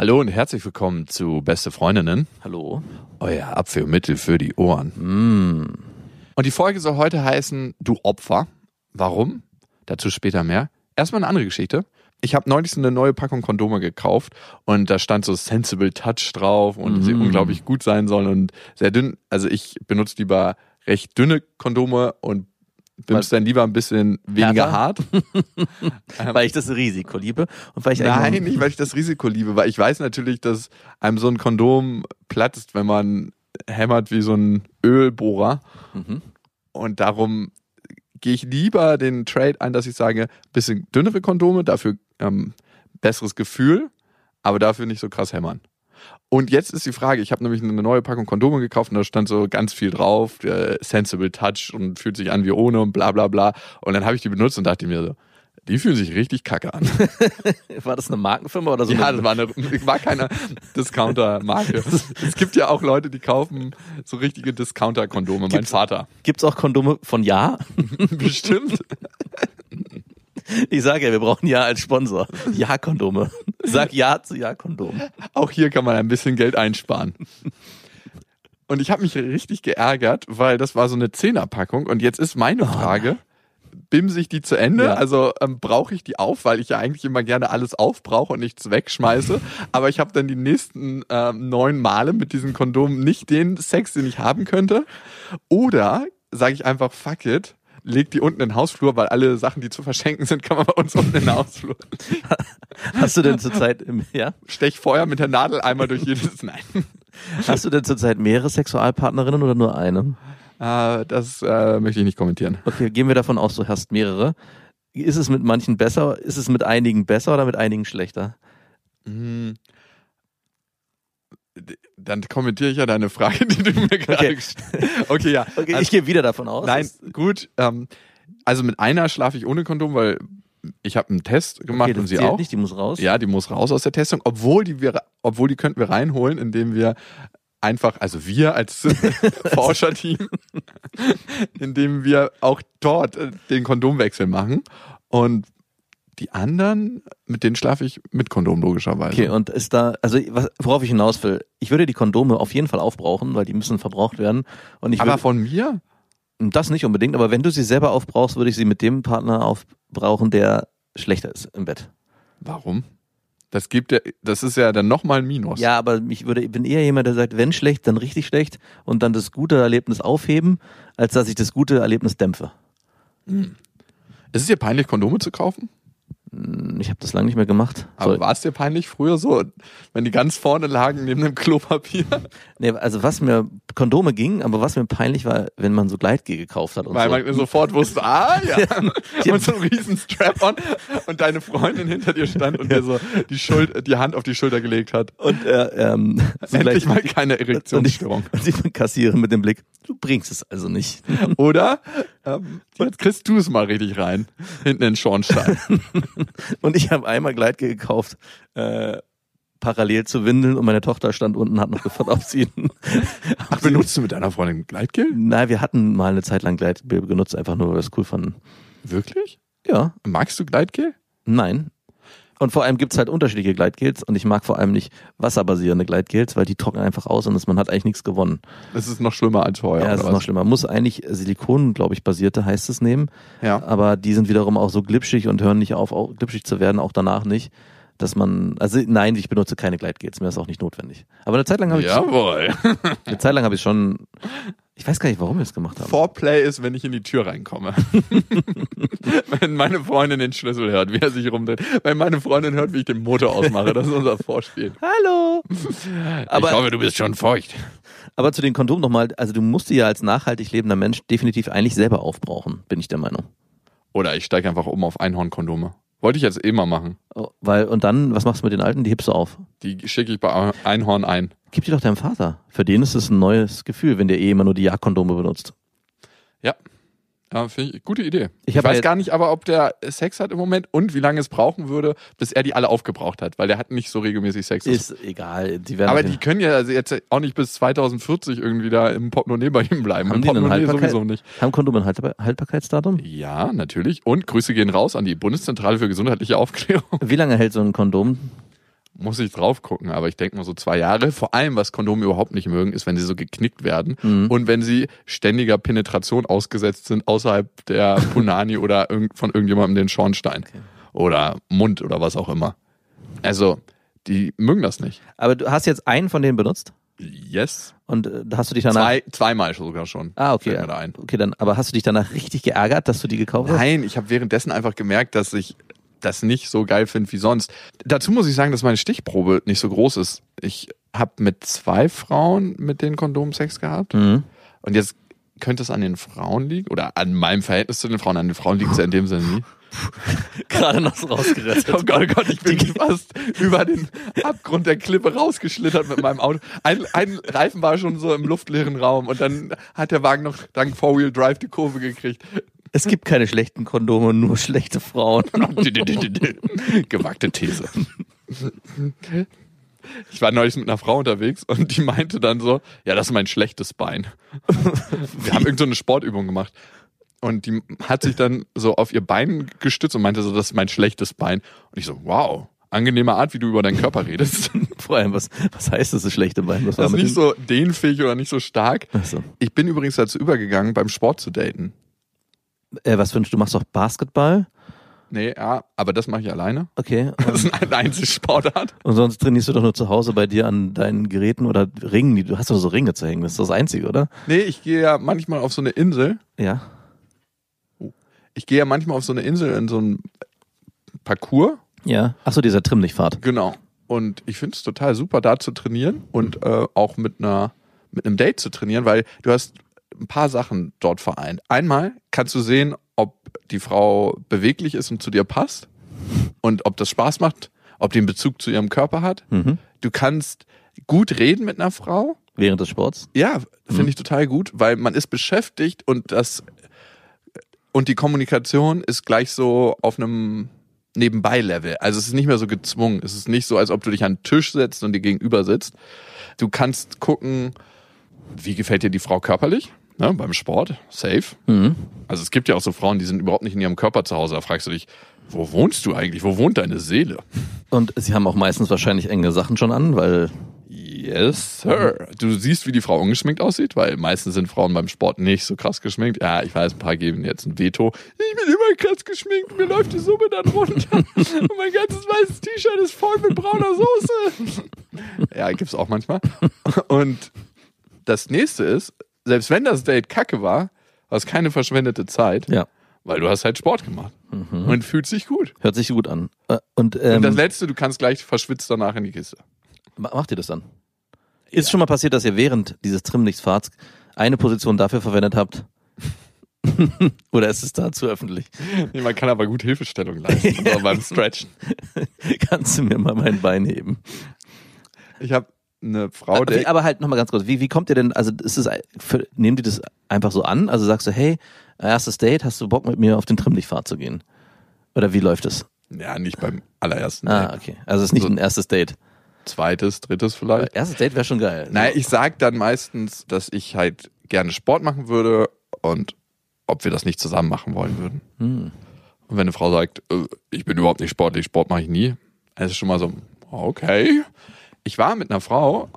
Hallo und herzlich willkommen zu Beste Freundinnen. Hallo. Euer Abführmittel für die Ohren. Und die Folge soll heute heißen Du Opfer. Warum? Dazu später mehr. Erstmal eine andere Geschichte. Ich habe neulich so eine neue Packung Kondome gekauft und da stand so Sensible Touch drauf und sie unglaublich gut sein sollen und sehr dünn. Also ich benutze lieber recht dünne Kondome und benutze dann lieber ein bisschen weniger Härter? hart. weil ich das Risiko liebe und weil ich Nein, nicht, weil ich das Risiko liebe, weil ich weiß natürlich, dass einem so ein Kondom platzt, wenn man hämmert wie so ein Ölbohrer. Mhm. Und darum gehe ich lieber den Trade ein, dass ich sage, bisschen dünnere Kondome, dafür ähm, besseres Gefühl, aber dafür nicht so krass hämmern. Und jetzt ist die Frage, ich habe nämlich eine neue Packung Kondome gekauft und da stand so ganz viel drauf, äh, Sensible Touch und fühlt sich an wie ohne und bla bla bla. Und dann habe ich die benutzt und dachte mir so, die fühlen sich richtig kacke an. war das eine Markenfirma oder so? Ja, das war, eine, war keine Discounter-Marke. Es gibt ja auch Leute, die kaufen so richtige Discounter-Kondome. Mein Vater. Gibt's auch Kondome von Ja? Bestimmt. Ich sage ja, wir brauchen Ja als Sponsor. Ja-Kondome. Sag Ja zu Ja-Kondom. Auch hier kann man ein bisschen Geld einsparen. Und ich habe mich richtig geärgert, weil das war so eine Zehnerpackung. Und jetzt ist meine Frage, bimse ich die zu Ende? Ja. Also ähm, brauche ich die auf, weil ich ja eigentlich immer gerne alles aufbrauche und nichts wegschmeiße. Aber ich habe dann die nächsten ähm, neun Male mit diesem Kondom nicht den Sex, den ich haben könnte. Oder sage ich einfach, fuck it, leg die unten in den Hausflur, weil alle Sachen, die zu verschenken sind, kann man bei uns unten in den Hausflur. Hast du denn zurzeit, ja? Stech Feuer mit der Nadel einmal durch jedes, nein. Hast du denn zurzeit mehrere Sexualpartnerinnen oder nur eine? Äh, das äh, möchte ich nicht kommentieren. Okay, gehen wir davon aus, du hast mehrere. Ist es mit manchen besser? Ist es mit einigen besser oder mit einigen schlechter? Hm. Dann kommentiere ich ja deine Frage, die du mir gerade Okay. gestellt hast. Okay, ja. Okay, Also- ich gehe wieder davon aus. Nein, gut. Ähm, also mit einer schlafe ich ohne Kondom, weil ich habe einen Test gemacht okay, und sie auch. nicht, die muss raus. Ja, die muss raus aus der Testung, obwohl die wir, obwohl die könnten wir reinholen, indem wir einfach, also wir als Forscherteam, indem wir auch dort äh, den Kondomwechsel machen und die anderen, mit denen schlafe ich mit Kondom logischerweise. Okay, und ist da, also worauf ich hinaus will, ich würde die Kondome auf jeden Fall aufbrauchen, weil die müssen verbraucht werden. Und ich Aber von mir? das nicht unbedingt, aber wenn du sie selber aufbrauchst, würde ich sie mit dem Partner aufbrauchen, der schlechter ist im Bett. Warum? Das gibt ja, das ist ja dann nochmal ein Minus. Ja, aber ich würde, bin eher jemand, der sagt, wenn schlecht, dann richtig schlecht und dann das gute Erlebnis aufheben, als dass ich das gute Erlebnis dämpfe. Ist es dir peinlich, Kondome zu kaufen? Ich habe das lange nicht mehr gemacht. Aber So, war es dir peinlich früher so, wenn die ganz vorne lagen neben dem Klopapier? nee, also was mir Kondome ging, aber was mir peinlich war, wenn man so Gleitgel gekauft hat und Weil so. man sofort wusste, ah ja. Und so ein riesen Strap-on und deine Freundin hinter dir stand und dir so die, Schuld, die Hand auf die Schulter gelegt hat. und äh, ähm, so Endlich mal keine und ich, Erektionsstörung. und die Kassiererin mit dem Blick, du bringst es also nicht. Oder ähm, jetzt kriegst du es mal richtig rein. Hinten in den Schornstein. Und ich habe einmal Gleitgel gekauft, äh, parallel zu Windeln und meine Tochter stand unten, hat noch gefragt, ob sie Ach, benutzt du mit deiner Freundin Gleitgel? Nein, wir hatten mal eine Zeit lang Gleitgel genutzt, einfach nur, weil wir es cool fanden. Wirklich? Ja, Magst du Gleitgel? nein. Und vor allem gibt's halt unterschiedliche Gleitgels und ich mag vor allem nicht wasserbasierende Gleitgels, weil die trocknen einfach aus und man hat eigentlich nichts gewonnen. Das ist noch schlimmer als vorher. Ja, das ist noch was? schlimmer. Man muss eigentlich Silikon, glaube ich, basierte heißt es nehmen, Ja. aber die sind wiederum auch so glitschig und hören nicht auf, auch glitschig zu werden, auch danach nicht. Dass man, also nein, ich benutze keine Gleitgels, mir ist auch nicht notwendig. Aber eine Zeit lang habe ich, Jawohl. eine Zeit lang habe ich schon, ich weiß gar nicht, warum wir es gemacht haben. Foreplay ist, wenn ich in die Tür reinkomme. wenn meine Freundin den Schlüssel hört, wie er sich rumdreht. Wenn meine Freundin hört, wie ich den Motor ausmache. Das ist unser Vorspiel. Hallo! Aber, ich hoffe, du bist schon feucht. aber zu den Kondomen nochmal, also du musst die ja als nachhaltig lebender Mensch definitiv eigentlich selber aufbrauchen, bin ich der Meinung. Oder ich steige einfach um auf Einhornkondome. Wollte ich jetzt eh mal machen. Oh, Weil, und dann, was machst du mit den alten? Die hebst du auf. Die schicke ich bei Einhorn ein. Gib die doch deinem Vater. Für den ist es ein neues Gefühl, wenn der eh immer nur die Jagdkondome benutzt. Ja. Ja, finde ich gute Idee. Ich Ich, weiß jetzt- gar nicht aber, ob der Sex hat im Moment und wie lange es brauchen würde, bis er die alle aufgebraucht hat, weil der hat nicht so regelmäßig Sex. Ist egal. Die werden aber die können ja also jetzt auch nicht bis 2040 irgendwie da im Portemonnaie bei ihm bleiben. haben Im Portemonnaie sowieso nicht. Haben Kondome ein Haltbar Haltbarkeitsdatum? Ja, natürlich. Und Grüße gehen raus an die Bundeszentrale für gesundheitliche Aufklärung. Wie lange hält so ein Kondom? Muss ich drauf gucken, aber ich denke mal so zwei Jahre. Vor allem, was Kondome überhaupt nicht mögen, ist, wenn sie so geknickt werden Mhm. und wenn sie ständiger Penetration ausgesetzt sind außerhalb der Punani oder von irgendjemandem den Schornstein oder Mund oder was auch immer. Also, die mögen das nicht. Aber du hast jetzt einen von denen benutzt Yes. und äh, hast du dich danach. Zwei, zweimal sogar schon. Ah, okay. Fällt mir da ein. Okay, dann, aber hast du dich danach richtig geärgert, dass du die gekauft hast? Nein, ich habe währenddessen einfach gemerkt, dass ich das nicht so geil finde wie sonst. Dazu muss ich sagen, dass meine Stichprobe nicht so groß ist. Ich habe mit zwei Frauen mit den Kondomen Sex gehabt. Mhm. Und jetzt könnte es an den Frauen liegen oder an meinem Verhältnis zu den Frauen. An den Frauen liegt es ja in dem Sinne nie. Gerade noch so rausgerettet. Oh Gott, oh Gott, ich bin fast über den Abgrund der Klippe rausgeschlittert mit meinem Auto. Ein, ein Reifen war schon so im luftleeren Raum und dann hat der Wagen noch dank Four-Wheel Drive die Kurve gekriegt. Es gibt keine schlechten Kondome, nur schlechte Frauen. Gewagte These. Ich war neulich mit einer Frau unterwegs und die meinte dann so, ja, das ist mein schlechtes Bein. Wir haben irgend so eine Sportübung gemacht. Und die hat sich dann so auf ihr Bein gestützt und meinte so, das ist mein schlechtes Bein. Und ich so, wow, angenehme Art, wie du über deinen Körper redest. Vor allem, was, was heißt das, das schlechte Bein? Was Das ist nicht so dehnfähig oder nicht so stark. So. Ich bin übrigens dazu übergegangen, beim Sport zu daten. Äh, was für ein, du machst doch Basketball? Nee, ja, aber das mache ich alleine. Okay. Das ist eine Einzelsportart. und sonst trainierst du doch nur zu Hause bei dir an deinen Geräten oder Ringen. Die, du hast doch so Ringe zu hängen. Das ist das Einzige, oder? Nee, ich gehe ja manchmal auf so eine Insel. Ja. Ich gehe ja manchmal auf so eine Insel in so einen Parcours. Ja. Achso, dieser Trimmlichtfahrt. Genau. Und ich finde es total super, da zu trainieren und äh, auch mit einer mit einem Date zu trainieren, weil du hast ein paar Sachen dort vereint. Einmal kannst du sehen, ob die Frau beweglich ist und zu dir passt und ob das Spaß macht, ob die einen Bezug zu ihrem Körper hat. Mhm. Du kannst gut reden mit einer Frau. Während des Sports. Ja, finde ich total gut, weil man ist beschäftigt und das und die Kommunikation ist gleich so auf einem Nebenbei-Level. Also es ist nicht mehr so gezwungen. Es ist nicht so, als ob du dich an den Tisch setzt und dir gegenüber sitzt. Du kannst gucken, wie gefällt dir die Frau körperlich? Ne, beim Sport, safe. Mhm. Also es gibt ja auch so Frauen, die sind überhaupt nicht in ihrem Körper zu Hause. Da fragst du dich, wo wohnst du eigentlich? Wo wohnt deine Seele? Und sie haben auch meistens wahrscheinlich enge Sachen schon an, weil Yes, sir. Du siehst, wie die Frau ungeschminkt aussieht, weil meistens sind Frauen beim Sport nicht so krass geschminkt. Ja, ich weiß, ein paar geben jetzt ein Veto. Ich bin immer krass geschminkt, mir läuft die Suppe dann runter und mein ganzes weißes T-Shirt ist voll mit brauner Soße. Ja, gibt's auch manchmal. Und das nächste ist, selbst wenn das Date kacke war, war es keine verschwendete Zeit, ja, weil du hast halt Sport gemacht und fühlt sich gut. hört sich gut an. Äh, Und, Und ähm, das letzte, du kannst gleich verschwitzt danach in die Kiste. ma- macht ihr das dann? Ist schon mal passiert, dass ihr während dieses Trimmlichtfahrts eine Position dafür verwendet habt? Oder ist es dazu öffentlich? Nee, man kann aber gut Hilfestellung leisten beim Stretchen. Kannst du mir mal mein Bein heben? Ich habe eine Frau, Aber, der aber halt nochmal ganz kurz, wie, wie kommt ihr denn, also ist es, für, nehmen die das einfach so an? Also sagst du, hey, erstes Date, hast du Bock mit mir auf den Trimmlichtfahrt zu gehen? Oder wie läuft es? ja nicht beim allerersten Ah, okay. Also es ist nicht So- ein erstes Date. zweites, drittes vielleicht. Erstes Date wäre schon geil. Naja, ich sag dann meistens, dass ich halt gerne Sport machen würde und ob wir das nicht zusammen machen wollen würden. Hm. Und wenn eine Frau sagt, äh, ich bin überhaupt nicht sportlich, Sport mache ich nie, dann ist es schon mal so, okay. Ich war mit einer Frau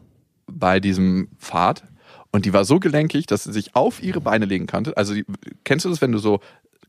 bei diesem Pfad und die war so gelenkig, dass sie sich auf ihre Beine legen konnte. Also die, kennst du das, wenn du so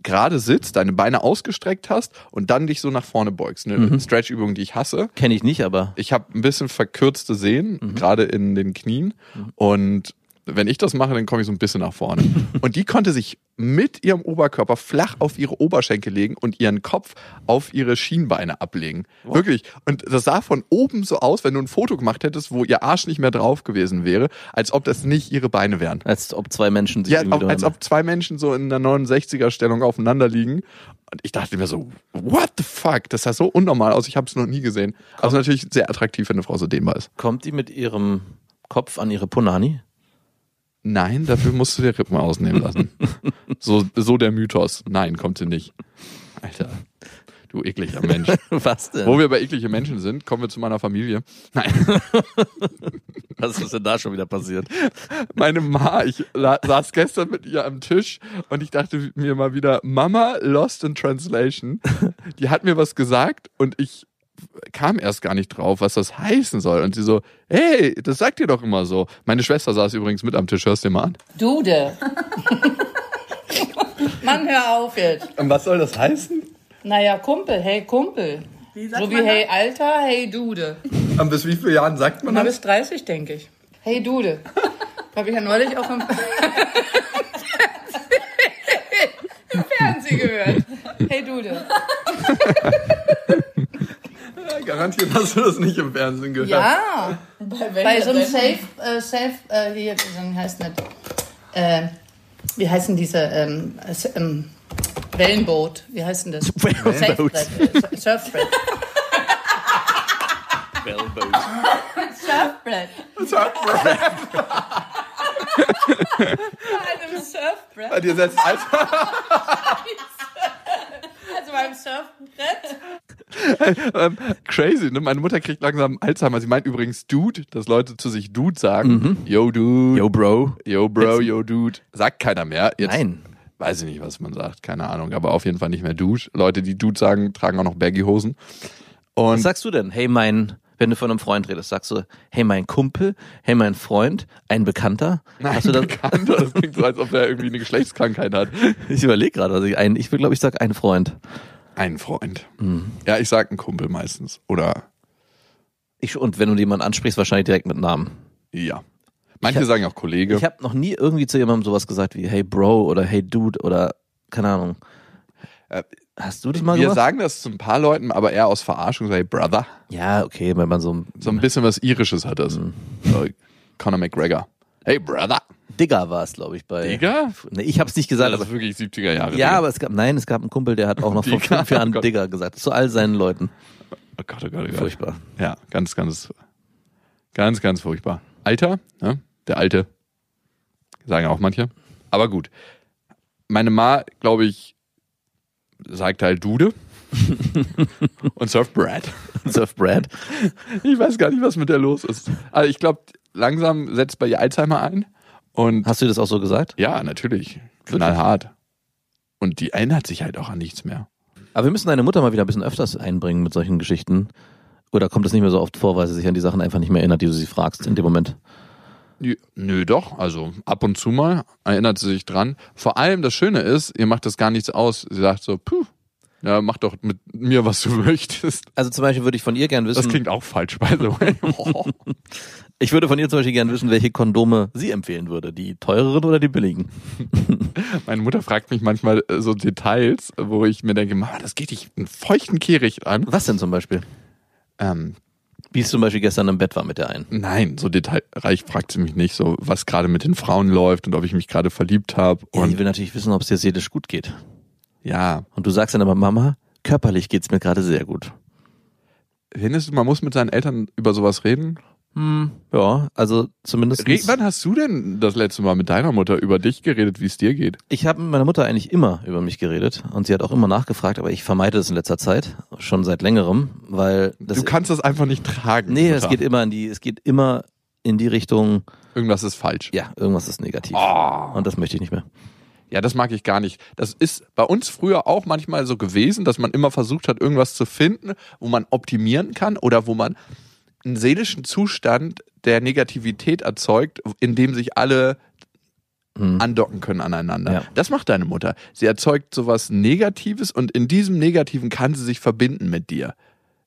gerade sitzt, deine Beine ausgestreckt hast und dann dich so nach vorne beugst? Eine Stretch-Übung, die ich hasse. Kenne ich nicht, aber Ich habe ein bisschen verkürzte Sehnen, gerade in den Knien. Und wenn ich das mache, dann komme ich so ein bisschen nach vorne. Und die konnte sich mit ihrem Oberkörper flach auf ihre Oberschenkel legen und ihren Kopf auf ihre Schienbeine ablegen. Wirklich. Und das sah von oben so aus, wenn du ein Foto gemacht hättest, wo ihr Arsch nicht mehr drauf gewesen wäre, als ob das nicht ihre Beine wären. als ob zwei Menschen sich Ja, auch, als ob zwei Menschen so in einer 69er-Stellung aufeinander liegen. Und ich dachte mir so, what the fuck? Das sah so unnormal aus, ich habe es noch nie gesehen. Also natürlich sehr attraktiv, wenn eine Frau so dehnbar ist. Kommt die mit ihrem Kopf an ihre Punani? Nein, dafür musst du dir Rippen ausnehmen lassen. So, so der Mythos. Nein, kommt sie nicht. Alter, du ekliger Mensch. Was denn? Wo wir bei eklige Menschen sind, kommen wir zu meiner Familie. Nein, Was ist denn da schon wieder passiert? meine Ma, ich saß gestern mit ihr am Tisch und ich dachte mir mal wieder, Mama lost in translation. Die hat mir was gesagt und ich kam erst gar nicht drauf, was das heißen soll. Und sie so, hey, das sagt ihr doch immer so. Meine Schwester saß übrigens mit am Tisch, hörst du dir mal an. Dude. Mann, hör auf jetzt. Und was soll das heißen? Naja, Kumpel, hey Kumpel. so wie hey Alter, hey Dude. Und bis wie viele Jahren sagt man Na, das? bis 30, denke ich. Hey Dude. Habe ich ja neulich auch im, im Fernsehen gehört. Hey Dude. Garantiert hast du das nicht im Fernsehen gehört. Ja. Bei so einem Safe, äh, Safe, äh, hier, wie heißt das? Äh, wie heißen diese ähm, äh, ähm, Wellenboot? Wie heißt denn das? Wellenboot. Surfbrett. Äh, Surfbrett. Surfbrett. Bei einem Surfbrett. Bei dir setzt Alter. Also beim Surfbrett. ähm, crazy, ne? Meine Mutter kriegt langsam Alzheimer. Sie meint übrigens Dude, dass Leute zu sich Dude sagen. Yo, Dude. Yo, Bro. Yo, Bro, yo, Dude. Sagt keiner mehr. Jetzt Nein. weiß ich nicht, was man sagt. Keine Ahnung. Aber auf jeden Fall nicht mehr Dude. Leute, die Dude sagen, tragen auch noch Baggy-Hosen. Was sagst du denn? Hey, mein, wenn du von einem Freund redest, sagst du, hey, mein Kumpel, hey, mein Freund, ein Bekannter? nein, Hast du das? Bekannter, das klingt so, als ob er irgendwie eine Geschlechtskrankheit hat. Ich überlege gerade, also ich, ein, ich will, glaube ich, sag ein Freund. Ein Freund. Ja, ich sag einen Kumpel meistens. Oder Ich, und wenn du jemanden ansprichst, wahrscheinlich direkt mit Namen. ja. Manche hab- sagen auch Kollege. Ich habe noch nie irgendwie zu jemandem sowas gesagt wie Hey Bro oder Hey Dude oder keine Ahnung. Äh, Hast du das mal Wir gemacht? sagen das zu ein paar Leuten, aber eher aus Verarschung, hey Brother. ja, okay, wenn man so So ein bisschen was Irisches hat das. Mhm. So, Conor McGregor. Hey Brother. Digger war es, glaube ich, bei. Digger? Nee, ich habe es nicht gesagt, Das aber ist wirklich 70er Jahre. ja, Digga. aber es gab nein, es gab einen Kumpel, der hat auch noch vor Digger? fünf Jahren Oh. Digger gesagt zu all seinen Leuten. Oh Gott, oh Gott, oh Gott. Furchtbar. Ja, ganz, ganz, ganz, ganz furchtbar. Alter, ne? der Alte, sagen auch manche. Aber gut. Meine Ma, glaube ich, sagt halt Dude und surft Brad. Surf Brad. Ich weiß gar nicht, was mit der los ist. Also ich glaube, langsam setzt bei ihr Alzheimer ein. Und Hast du das auch so gesagt? ja, natürlich. Knallhart. Und die erinnert sich halt auch an nichts mehr. Aber wir müssen deine Mutter mal wieder ein bisschen öfters einbringen mit solchen Geschichten. Oder kommt es nicht mehr so oft vor, weil sie sich an die Sachen einfach nicht mehr erinnert, die du sie fragst in dem Moment? Nö, Nö, doch. Also ab und zu mal erinnert sie sich dran. Vor allem das Schöne ist, ihr macht das gar nichts aus. Sie sagt so, puh, ja, mach doch mit mir, was du möchtest. Also zum Beispiel würde ich von ihr gern wissen. Das klingt auch falsch, by the way. Oh. Ich würde von ihr zum Beispiel gern wissen, welche Kondome sie empfehlen würde. Die teureren oder die billigen? Meine Mutter fragt mich manchmal äh, so Details, wo ich mir denke, Mama, das geht dich einen feuchten Kehricht an. Was denn zum Beispiel? Ähm, Wie es zum Beispiel gestern im Bett war mit der einen. nein, so detailreich fragt sie mich nicht, so was gerade mit den Frauen läuft und ob ich mich gerade verliebt habe. Ja, ich will natürlich wissen, ob es dir seelisch gut geht. Ja, Und du sagst dann aber, Mama, körperlich geht's mir gerade sehr gut. findest du, man muss mit seinen Eltern über sowas reden? Hm, ja, also zumindest. Wann hast du denn das letzte Mal mit deiner Mutter über dich geredet, wie es dir geht? Ich habe mit meiner Mutter eigentlich immer über mich geredet und sie hat auch immer nachgefragt, aber ich vermeide das in letzter Zeit, schon seit längerem, weil das du kannst das einfach nicht tragen. Nee, Mutter. es geht immer in die es geht immer in die Richtung, Irgendwas ist falsch. ja, irgendwas ist negativ. Oh. Und das möchte ich nicht mehr. Ja, das mag ich gar nicht. Das ist bei uns früher auch manchmal so gewesen, dass man immer versucht hat, irgendwas zu finden, wo man optimieren kann oder wo man einen seelischen Zustand der Negativität erzeugt, in dem sich alle Hm. andocken können aneinander. Ja. Das macht deine Mutter. Sie erzeugt sowas Negatives und in diesem Negativen kann sie sich verbinden mit dir.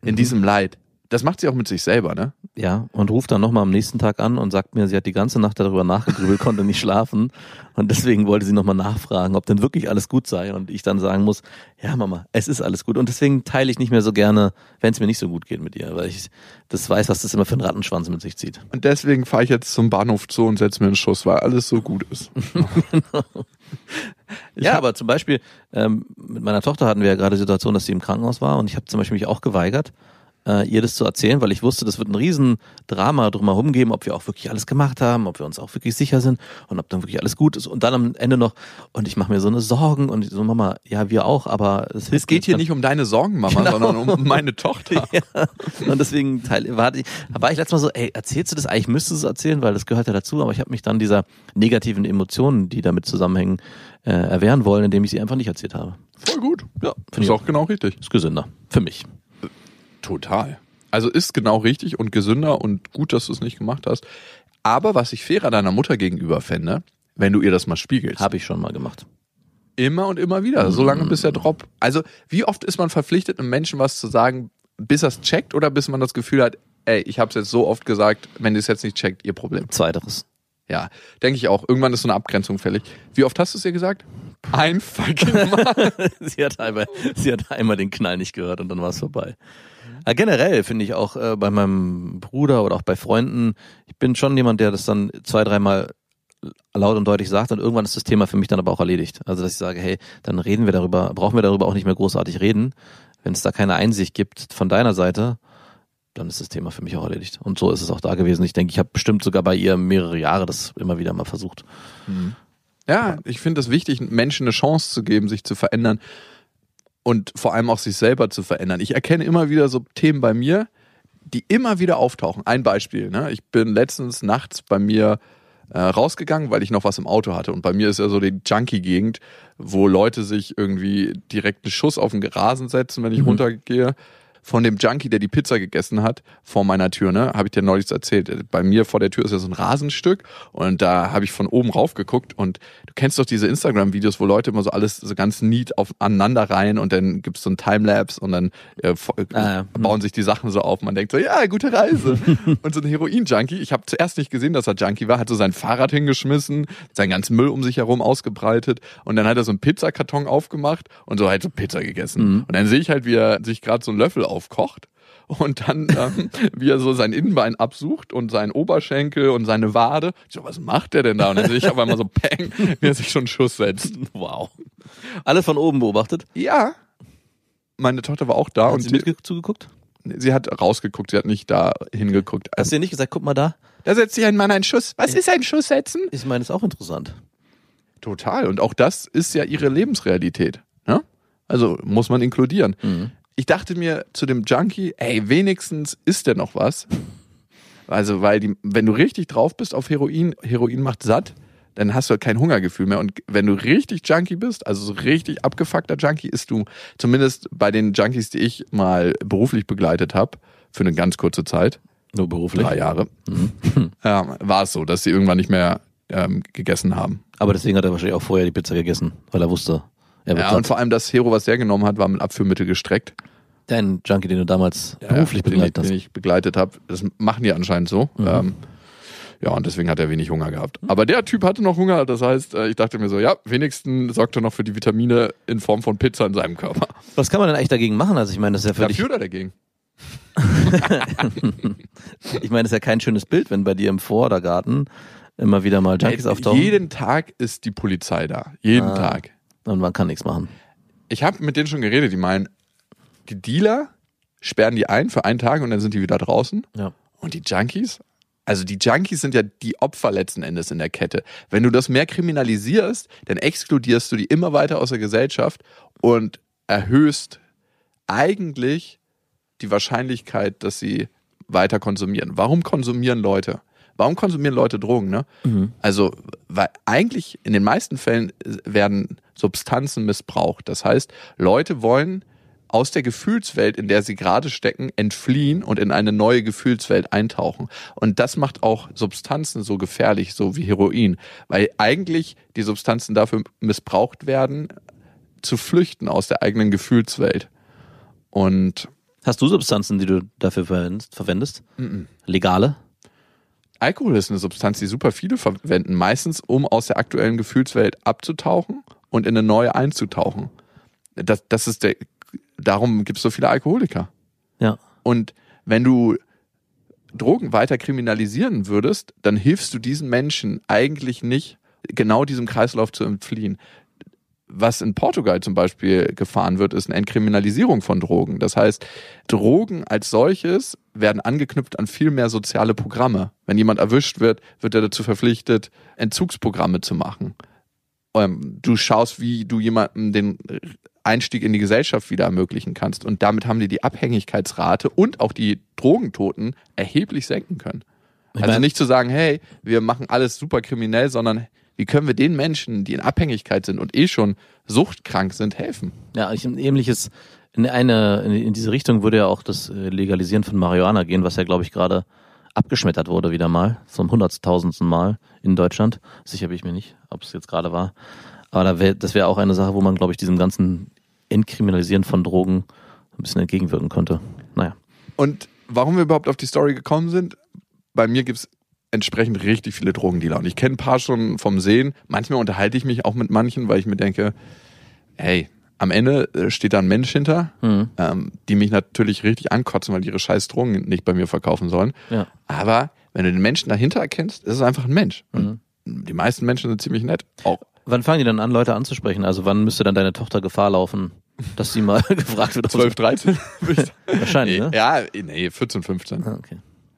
In Mhm. diesem Leid. Das macht sie auch mit sich selber, ne? Ja, und ruft dann nochmal am nächsten Tag an und sagt mir, sie hat die ganze Nacht darüber nachgegrübelt, konnte nicht schlafen. Und deswegen wollte sie nochmal nachfragen, ob denn wirklich alles gut sei. Und ich dann sagen muss, ja Mama, es ist alles gut. Und deswegen teile ich nicht mehr so gerne, wenn es mir nicht so gut geht mit ihr, weil ich das weiß, was das immer für einen Rattenschwanz mit sich zieht. Und deswegen fahre ich jetzt zum Bahnhof Zoo und setze mir einen Schuss, weil alles so gut ist. ja, aber zum Beispiel, ähm, mit meiner Tochter hatten wir ja gerade die Situation, dass sie im Krankenhaus war und ich habe zum Beispiel mich auch geweigert, äh, ihr das zu erzählen, weil ich wusste, das wird ein Riesendrama drumherum geben, ob wir auch wirklich alles gemacht haben, ob wir uns auch wirklich sicher sind und ob dann wirklich alles gut ist. Und dann am Ende noch, und ich mache mir so eine Sorgen und so, Mama, ja, wir auch, aber es, es geht hier nicht um deine Sorgen, Mama, genau. sondern um meine Tochter. ja. Und deswegen teil, war, ich, war ich letztes Mal so, ey, erzählst du das? Eigentlich müsstest du es erzählen, weil das gehört ja dazu, aber ich habe mich dann dieser negativen Emotionen, die damit zusammenhängen, äh, erwehren wollen, indem ich sie einfach nicht erzählt habe. Voll gut. Ja, finde ich auch genau richtig. Ist gesünder. Für mich. Total. Also ist genau richtig und gesünder und gut, dass du es nicht gemacht hast. Aber was ich fairer deiner Mutter gegenüber fände, wenn du ihr das mal spiegelst. Habe ich schon mal gemacht. Immer und immer wieder, solange bis der Drop. Also, wie oft ist man verpflichtet, einem Menschen was zu sagen, bis er es checkt oder bis man das Gefühl hat, ey, ich habe es jetzt so oft gesagt, wenn ihr es jetzt nicht checkt, ihr Problem. Zweiteres. Ja, denke ich auch. Irgendwann ist so eine Abgrenzung fällig. Wie oft hast du es ihr gesagt? Ein fucking Mal. sie, hat einmal, sie hat einmal den Knall nicht gehört und dann war es vorbei. Ja, generell finde ich auch äh, bei meinem Bruder oder auch bei Freunden, ich bin schon jemand, der das dann zwei, dreimal laut und deutlich sagt und irgendwann ist das Thema für mich dann aber auch erledigt. Also dass ich sage, hey, dann reden wir darüber, brauchen wir darüber auch nicht mehr großartig reden. Wenn es da keine Einsicht gibt von deiner Seite, dann ist das Thema für mich auch erledigt. Und so ist es auch da gewesen. Ich denke, ich habe bestimmt sogar bei ihr mehrere Jahre das immer wieder mal versucht. Mhm. Ja, ich finde es wichtig, Menschen eine Chance zu geben, sich zu verändern und vor allem auch sich selber zu verändern. Ich erkenne immer wieder so Themen bei mir, die immer wieder auftauchen. Ein Beispiel, ne? ich bin letztens nachts bei mir äh, rausgegangen, weil ich noch was im Auto hatte. Und bei mir ist ja so die Junkie-Gegend, wo Leute sich irgendwie direkt einen Schuss auf den Rasen setzen, wenn ich mhm. runtergehe von dem Junkie, der die Pizza gegessen hat, vor meiner Tür, ne? Habe ich dir neulich erzählt. Bei mir vor der Tür ist ja so ein Rasenstück und da habe ich von oben rauf geguckt und du kennst doch diese Instagram-Videos, wo Leute immer so alles so ganz neat aufeinander rein und dann gibt's so ein Timelapse und dann äh, äh, bauen sich die Sachen so auf. Man denkt so, ja, gute Reise. und so ein Heroin-Junkie, ich habe zuerst nicht gesehen, dass er Junkie war, hat so sein Fahrrad hingeschmissen, seinen ganzen Müll um sich herum ausgebreitet und dann hat er so einen Pizzakarton aufgemacht und so halt so Pizza gegessen. Mhm. Und dann sehe ich halt, wie er sich gerade so einen Löffel auf aufkocht und dann, ähm, wie er so sein Innenbein absucht und seinen Oberschenkel und seine Wade. Ich so, was macht der denn da? Und dann sehe ich auf einmal so, peng, wie er sich schon einen Schuss setzt. Wow. Alles von oben beobachtet? Ja. Meine Tochter war auch da. Hat und sie mit zugeguckt? Sie hat rausgeguckt, sie hat nicht da hingeguckt. Hast du ihr nicht gesagt, guck mal da? Da setzt sich ein Mann einen Schuss. Was ist ein Schuss setzen? Ich meine, ist auch interessant. Total. Und auch das ist ja ihre Lebensrealität. Ne? Also muss man inkludieren. Mhm ich dachte mir zu dem Junkie, ey, wenigstens ist der noch was. Also, weil die, wenn du richtig drauf bist auf Heroin, Heroin macht satt, dann hast du halt kein Hungergefühl mehr. Und wenn du richtig Junkie bist, also so richtig abgefuckter Junkie, ist du zumindest bei den Junkies, die ich mal beruflich begleitet habe, für eine ganz kurze Zeit. Nur beruflich? Drei Jahre. Mhm. Ja, war es so, dass sie irgendwann nicht mehr ähm, gegessen haben. Aber deswegen hat er wahrscheinlich auch vorher die Pizza gegessen, weil er wusste, ja, und vor allem das Hero, was der genommen hat, war mit Abführmittel gestreckt. Dein Junkie, den du damals ja, beruflich begleitet hast. Den ich begleitet habe. Das machen die anscheinend so. Mhm. Ähm, ja, und deswegen hat er wenig Hunger gehabt. Aber der Typ hatte noch Hunger, das heißt, äh, ich dachte mir so, ja, wenigstens sorgt er noch für die Vitamine in Form von Pizza in seinem Körper. Was kann man denn eigentlich dagegen machen? Also ich meine, das ist ja völlig... Dafür oder dagegen? ich meine, das ist ja kein schönes Bild, wenn bei dir im Vordergarten immer wieder mal Junkies auftauchen. Jeden Tag ist die Polizei da. Jeden ah. Tag. Und man kann nichts machen. Ich habe mit denen schon geredet, die meinen, die Dealer sperren die ein für einen Tag und dann sind die wieder draußen. Ja. Und die Junkies, also die Junkies sind ja die Opfer letzten Endes in der Kette. Wenn du das mehr kriminalisierst, dann exkludierst du die immer weiter aus der Gesellschaft und erhöhst eigentlich die Wahrscheinlichkeit, dass sie weiter konsumieren. Warum konsumieren Leute? Warum konsumieren Leute Drogen? Ne? Mhm. Also, weil eigentlich in den meisten Fällen werden Substanzen missbraucht. Das heißt, Leute wollen aus der Gefühlswelt, in der sie gerade stecken, entfliehen und in eine neue Gefühlswelt eintauchen. Und das macht auch Substanzen so gefährlich, so wie Heroin, weil eigentlich die Substanzen dafür missbraucht werden, zu flüchten aus der eigenen Gefühlswelt. Und Hast du Substanzen, die du dafür verwendest? -mm. Legale? Alkohol ist eine Substanz, die super viele verwenden, meistens um aus der aktuellen Gefühlswelt abzutauchen und in eine neue einzutauchen. Das, das ist der, darum gibt es so viele Alkoholiker. Ja. Und wenn du Drogen weiter kriminalisieren würdest, dann hilfst du diesen Menschen eigentlich nicht, genau diesem Kreislauf zu entfliehen. was in Portugal zum Beispiel gefahren wird, ist eine Entkriminalisierung von Drogen. Das heißt, Drogen als solches werden angeknüpft an viel mehr soziale Programme. Wenn jemand erwischt wird, wird er dazu verpflichtet, Entzugsprogramme zu machen. Ähm, du schaust, wie du jemandem den Einstieg in die Gesellschaft wieder ermöglichen kannst. Und damit haben die die Abhängigkeitsrate und auch die Drogentoten erheblich senken können. Also nicht zu sagen, hey, wir machen alles super kriminell, sondern wie können wir den Menschen, die in Abhängigkeit sind und eh schon suchtkrank sind, helfen? Ja, ich, ein ähnliches, in eine, in diese Richtung würde ja auch das äh, Legalisieren von Marihuana gehen, was ja, glaube ich, gerade abgeschmettert wurde wieder mal, zum hunderttausendsten Mal in Deutschland. Sicher bin ich mir nicht, ob es jetzt gerade war. Aber da wär, das wäre auch eine Sache, wo man, glaube ich, diesem ganzen Entkriminalisieren von Drogen ein bisschen entgegenwirken könnte. Naja. Und warum wir überhaupt auf die Story gekommen sind, bei mir gibt's entsprechend richtig viele Drogendealer. Und ich kenne ein paar schon vom Sehen. Manchmal unterhalte ich mich auch mit manchen, weil ich mir denke, hey, am Ende äh, steht da ein Mensch hinter, mhm. ähm, die mich natürlich richtig ankotzen, weil die ihre scheiß Drogen nicht bei mir verkaufen sollen. Ja. Aber wenn du den Menschen dahinter erkennst, ist es einfach ein Mensch. Mhm. Die meisten Menschen sind ziemlich nett. Auch. Wann fangen die dann an, Leute anzusprechen? Also wann müsste dann deine Tochter Gefahr laufen, dass sie mal gefragt wird? 12, 13? Wahrscheinlich, ne? Ja, nee, 14, 15. Ah, okay.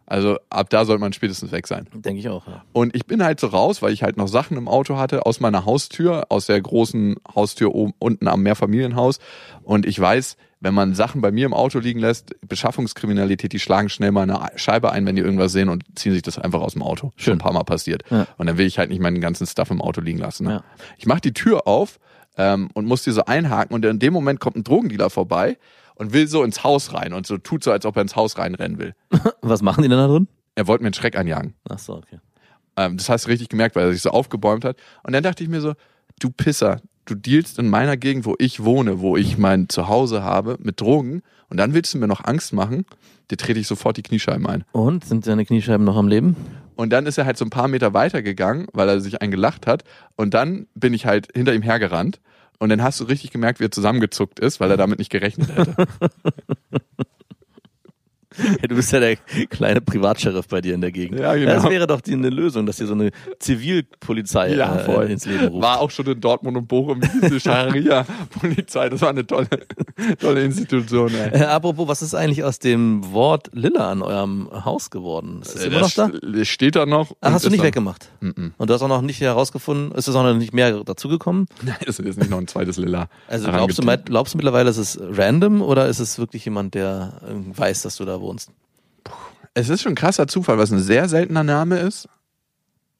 Also ab da sollte man spätestens weg sein. Denke ich auch, ja. Und ich bin halt so raus, weil ich halt noch Sachen im Auto hatte aus meiner Haustür, aus der großen Haustür oben, unten am Mehrfamilienhaus. Und ich weiß, wenn man Sachen bei mir im Auto liegen lässt, Beschaffungskriminalität, die schlagen schnell mal eine Scheibe ein, wenn die irgendwas sehen und ziehen sich das einfach aus dem Auto. Schön. Schon ein paar Mal passiert. Ja. Und dann will ich halt nicht meinen ganzen Stuff im Auto liegen lassen. Ne? Ja. Ich mache die Tür auf ähm, und muss die so einhaken und in dem Moment kommt ein Drogendealer vorbei und will so ins Haus rein und so tut so, als ob er ins Haus reinrennen will. Was machen die denn da drin? Er wollte mir einen Schreck einjagen. Ach so, okay. Ähm, das hast du richtig gemerkt, weil er sich so aufgebäumt hat. Und dann dachte ich mir so, du Pisser, du dealst in meiner Gegend, wo ich wohne, wo ich mein Zuhause habe, mit Drogen. Und dann willst du mir noch Angst machen, dir trete ich sofort die Kniescheiben ein. Und sind deine Kniescheiben noch am Leben? Und dann ist er halt so ein paar Meter weiter gegangen, weil er sich eingelacht hat. Und dann bin ich halt hinter ihm hergerannt und dann hast du richtig gemerkt, wie er zusammengezuckt ist, weil er damit nicht gerechnet hätte. du bist ja der kleine Privatsheriff bei dir in der Gegend. Ja, genau. Das wäre doch die, eine Lösung, dass ihr so eine Zivilpolizei ja, äh, ins Leben ruft. War auch schon in Dortmund und Bochum diese Scharia-Polizei. Das war eine tolle, tolle Institution. Äh, apropos, was ist eigentlich aus dem Wort Lilla an eurem Haus geworden? Ist das äh, immer noch da? Steht da noch. Ach, hast du nicht weggemacht? Mm -mm. Und du hast auch noch nicht herausgefunden, ist es auch noch nicht mehr dazugekommen? Nein, es ist nicht noch ein zweites Lilla. Also glaubst du, glaubst du mittlerweile, ist es random oder ist es wirklich jemand, der weiß, dass du da wohnst? Es ist schon ein krasser Zufall, was ein sehr seltener Name ist,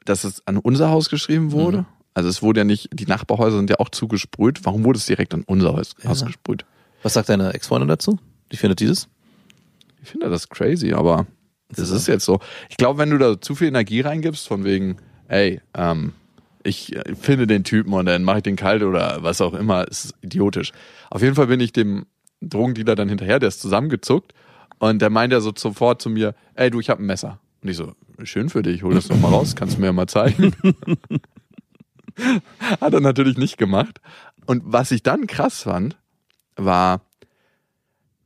dass es an unser Haus geschrieben wurde. Mhm. Also es wurde ja nicht, die Nachbarhäuser sind ja auch zugesprüht. Warum wurde es direkt an unser Haus, ja. gesprüht? Was sagt deine Ex-Freundin dazu? Wie findet dieses? Ich finde das crazy, aber das ist jetzt so. Ich glaube, wenn du da zu viel Energie reingibst, von wegen, ey, ähm, ich finde den Typen und dann mache ich den kalt oder was auch immer, ist idiotisch. Auf jeden Fall bin ich dem Drogendealer dann hinterher, der ist zusammengezuckt und der meint ja so sofort zu mir, ey du, ich habe ein Messer. Und ich so, schön für dich, hol das doch mal raus, kannst du mir ja mal zeigen. Hat er natürlich nicht gemacht. Und was ich dann krass fand, war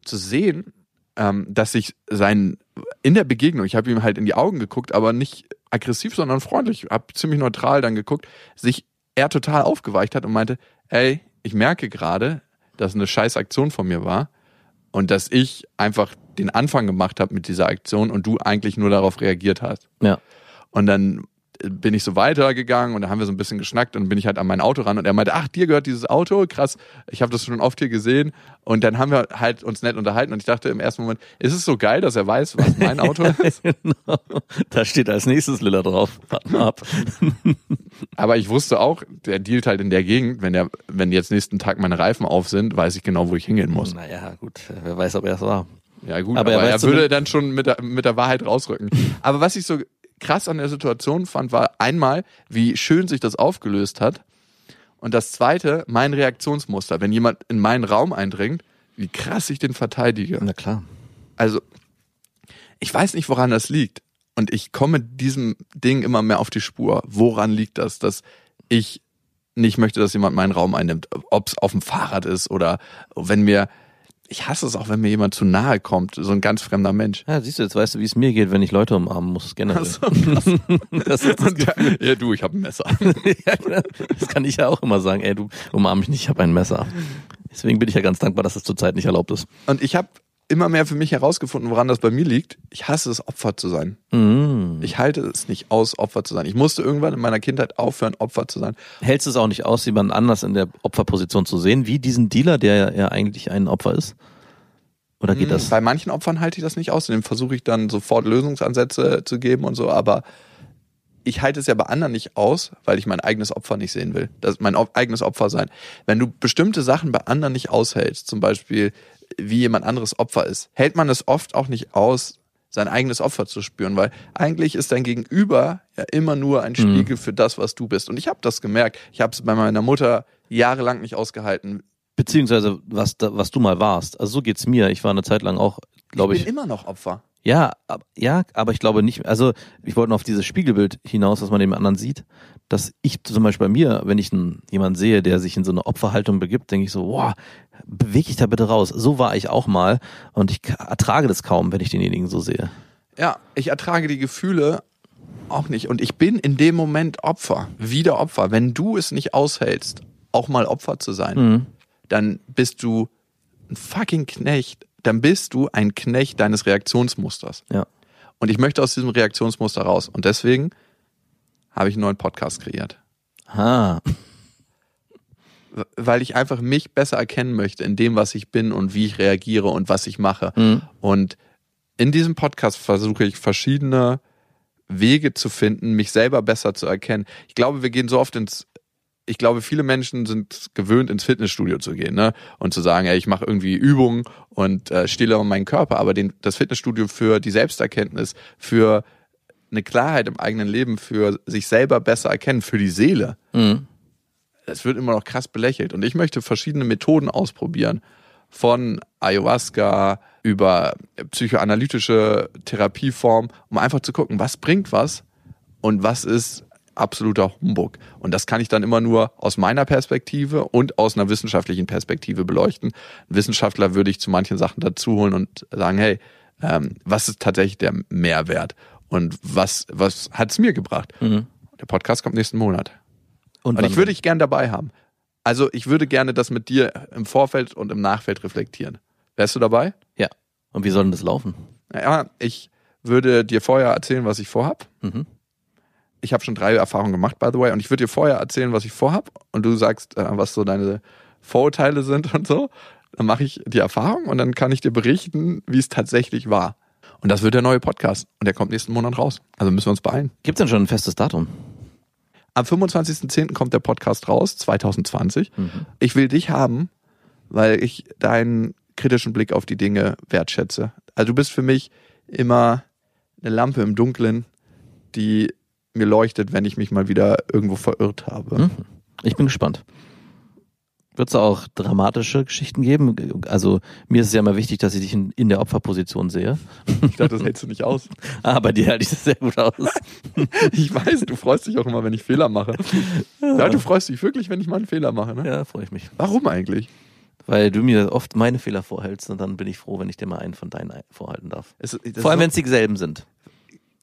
zu sehen, ähm, dass sich sein in der Begegnung, ich habe ihm halt in die Augen geguckt, aber nicht aggressiv, sondern freundlich, habe ziemlich neutral dann geguckt, sich er total aufgeweicht hat und meinte, ey, ich merke gerade, dass eine scheiß Aktion von mir war und dass ich einfach den Anfang gemacht habe mit dieser Aktion und du eigentlich nur darauf reagiert hast. Ja. Und dann bin ich so weitergegangen und da haben wir so ein bisschen geschnackt und bin ich halt an mein Auto ran und er meinte, ach, dir gehört dieses Auto, krass, ich habe das schon oft hier gesehen und dann haben wir halt uns nett unterhalten und ich dachte im ersten Moment, ist es so geil, dass er weiß, was mein Auto ist? genau. Da steht als nächstes Lilla drauf, ab. Aber ich wusste auch, der dealt halt in der Gegend, wenn der, wenn jetzt nächsten Tag meine Reifen auf sind, weiß ich genau, wo ich hingehen muss. Naja, gut, wer weiß, ob er es war. Ja gut, aber, aber er, er würde dann schon mit der, mit der Wahrheit rausrücken. aber was ich so krass an der Situation fand, war einmal, wie schön sich das aufgelöst hat. Und das zweite, mein Reaktionsmuster. Wenn jemand in meinen Raum eindringt, wie krass ich den verteidige. Na klar. Also, ich weiß nicht, woran das liegt. Und ich komme diesem Ding immer mehr auf die Spur. Woran liegt das, dass ich nicht möchte, dass jemand meinen Raum einnimmt? Ob es auf dem Fahrrad ist oder wenn mir ich hasse es auch, wenn mir jemand zu nahe kommt, so ein ganz fremder Mensch. Ja, siehst du, jetzt weißt du, wie es mir geht, wenn ich Leute umarmen muss, generell. So, das ist das ja, du, ich habe ein Messer. ja, genau. das kann ich ja auch immer sagen, ey, du umarm mich nicht, ich habe ein Messer. Deswegen bin ich ja ganz dankbar, dass das zurzeit nicht erlaubt ist. Und ich habe immer mehr für mich herausgefunden, woran das bei mir liegt. Ich hasse es, Opfer zu sein. Mhm. Ich halte es nicht aus, Opfer zu sein. Ich musste irgendwann in meiner Kindheit aufhören, Opfer zu sein. Hältst du es auch nicht aus, jemand anders in der Opferposition zu sehen, wie diesen Dealer, der ja eigentlich ein Opfer ist? Oder geht das? Bei manchen Opfern halte ich das nicht aus. Dem versuche ich dann sofort Lösungsansätze zu geben und so. Aber ich halte es ja bei anderen nicht aus, weil ich mein eigenes Opfer nicht sehen will. Das ist mein eigenes Opfer sein. Wenn du bestimmte Sachen bei anderen nicht aushältst, zum Beispiel wie jemand anderes Opfer ist, hält man es oft auch nicht aus, sein eigenes Opfer zu spüren, weil eigentlich ist dein Gegenüber ja immer nur ein Spiegel für das, was du bist. Und ich habe das gemerkt. Ich habe es bei meiner Mutter jahrelang nicht ausgehalten. Beziehungsweise, was, was du mal warst. Also so geht's mir. Ich war eine Zeit lang auch, glaube ich ich. bin immer noch Opfer. Ja, ab, ja, aber ich glaube nicht, also ich wollte nur auf dieses Spiegelbild hinaus, was man dem anderen sieht, dass ich zum Beispiel bei mir, wenn ich einen, jemanden sehe, der sich in so eine Opferhaltung begibt, denke ich so, boah, beweg ich da bitte raus. So war ich auch mal und ich ertrage das kaum, wenn ich denjenigen so sehe. Ja, ich ertrage die Gefühle auch nicht. Und ich bin in dem Moment Opfer, wieder Opfer. Wenn du es nicht aushältst, auch mal Opfer zu sein, Mhm. dann bist du ein fucking Knecht. Dann bist du ein Knecht deines Reaktionsmusters. Ja. Und ich möchte aus diesem Reaktionsmuster raus. Und deswegen habe ich einen neuen Podcast kreiert. Ah, weil ich einfach mich besser erkennen möchte in dem, was ich bin und wie ich reagiere und was ich mache. Mhm. Und in diesem Podcast versuche ich verschiedene Wege zu finden, mich selber besser zu erkennen. Ich glaube, wir gehen so oft ins ich glaube, viele Menschen sind gewöhnt, ins Fitnessstudio zu gehen, ne? Und zu sagen, ey, ich mache irgendwie Übungen und äh, stille um meinen Körper. Aber den, das Fitnessstudio für die Selbsterkenntnis, für eine Klarheit im eigenen Leben, für sich selber besser erkennen, für die Seele, mhm. es wird immer noch krass belächelt. Und ich möchte verschiedene Methoden ausprobieren. Von Ayahuasca über psychoanalytische Therapieform, um einfach zu gucken, was bringt was und was ist absoluter Humbug. Und das kann ich dann immer nur aus meiner Perspektive und aus einer wissenschaftlichen Perspektive beleuchten. Ein Wissenschaftler würde ich zu manchen Sachen dazuholen und sagen, hey, ähm, was ist tatsächlich der Mehrwert? Und was, was hat's mir gebracht? Mhm. Der Podcast kommt nächsten Monat. Und wann- ich würde dich gern dabei haben. Also ich würde gerne das mit dir im Vorfeld und im Nachfeld reflektieren. Wärst du dabei? Ja. Und wie soll denn das laufen? Ja, ich würde dir vorher erzählen, was ich vorhab. Mhm. Ich habe schon drei Erfahrungen gemacht, by the way, und ich würde dir vorher erzählen, was ich vorhab, und du sagst, äh, was so deine Vorurteile sind und so. Dann mache ich die Erfahrung und dann kann ich dir berichten, wie es tatsächlich war. Und das wird der neue Podcast und der kommt nächsten Monat raus. Also müssen wir uns beeilen. Gibt's denn schon ein festes Datum? Am 25.10. kommt der Podcast raus, 2020. Ich will dich haben, weil ich deinen kritischen Blick auf die Dinge wertschätze. Also du bist für mich immer eine Lampe im Dunkeln, die mir leuchtet, wenn ich mich mal wieder irgendwo verirrt habe. Mhm. Ich bin gespannt. Wird es auch dramatische Geschichten geben? Also mir ist es ja immer wichtig, dass ich dich in, in der Opferposition sehe. Ich dachte, das hältst du nicht aus. Ah, bei dir halte ich das sehr gut aus. Ich weiß, du freust dich auch immer, wenn ich Fehler mache. Ja, du freust dich wirklich, wenn ich mal einen Fehler mache. Ne? Ja, freue ich mich. Warum eigentlich? Weil du mir oft meine Fehler vorhältst und dann bin ich froh, wenn ich dir mal einen von deinen ein- vorhalten darf. Es, Vor allem, wenn es dieselben sind.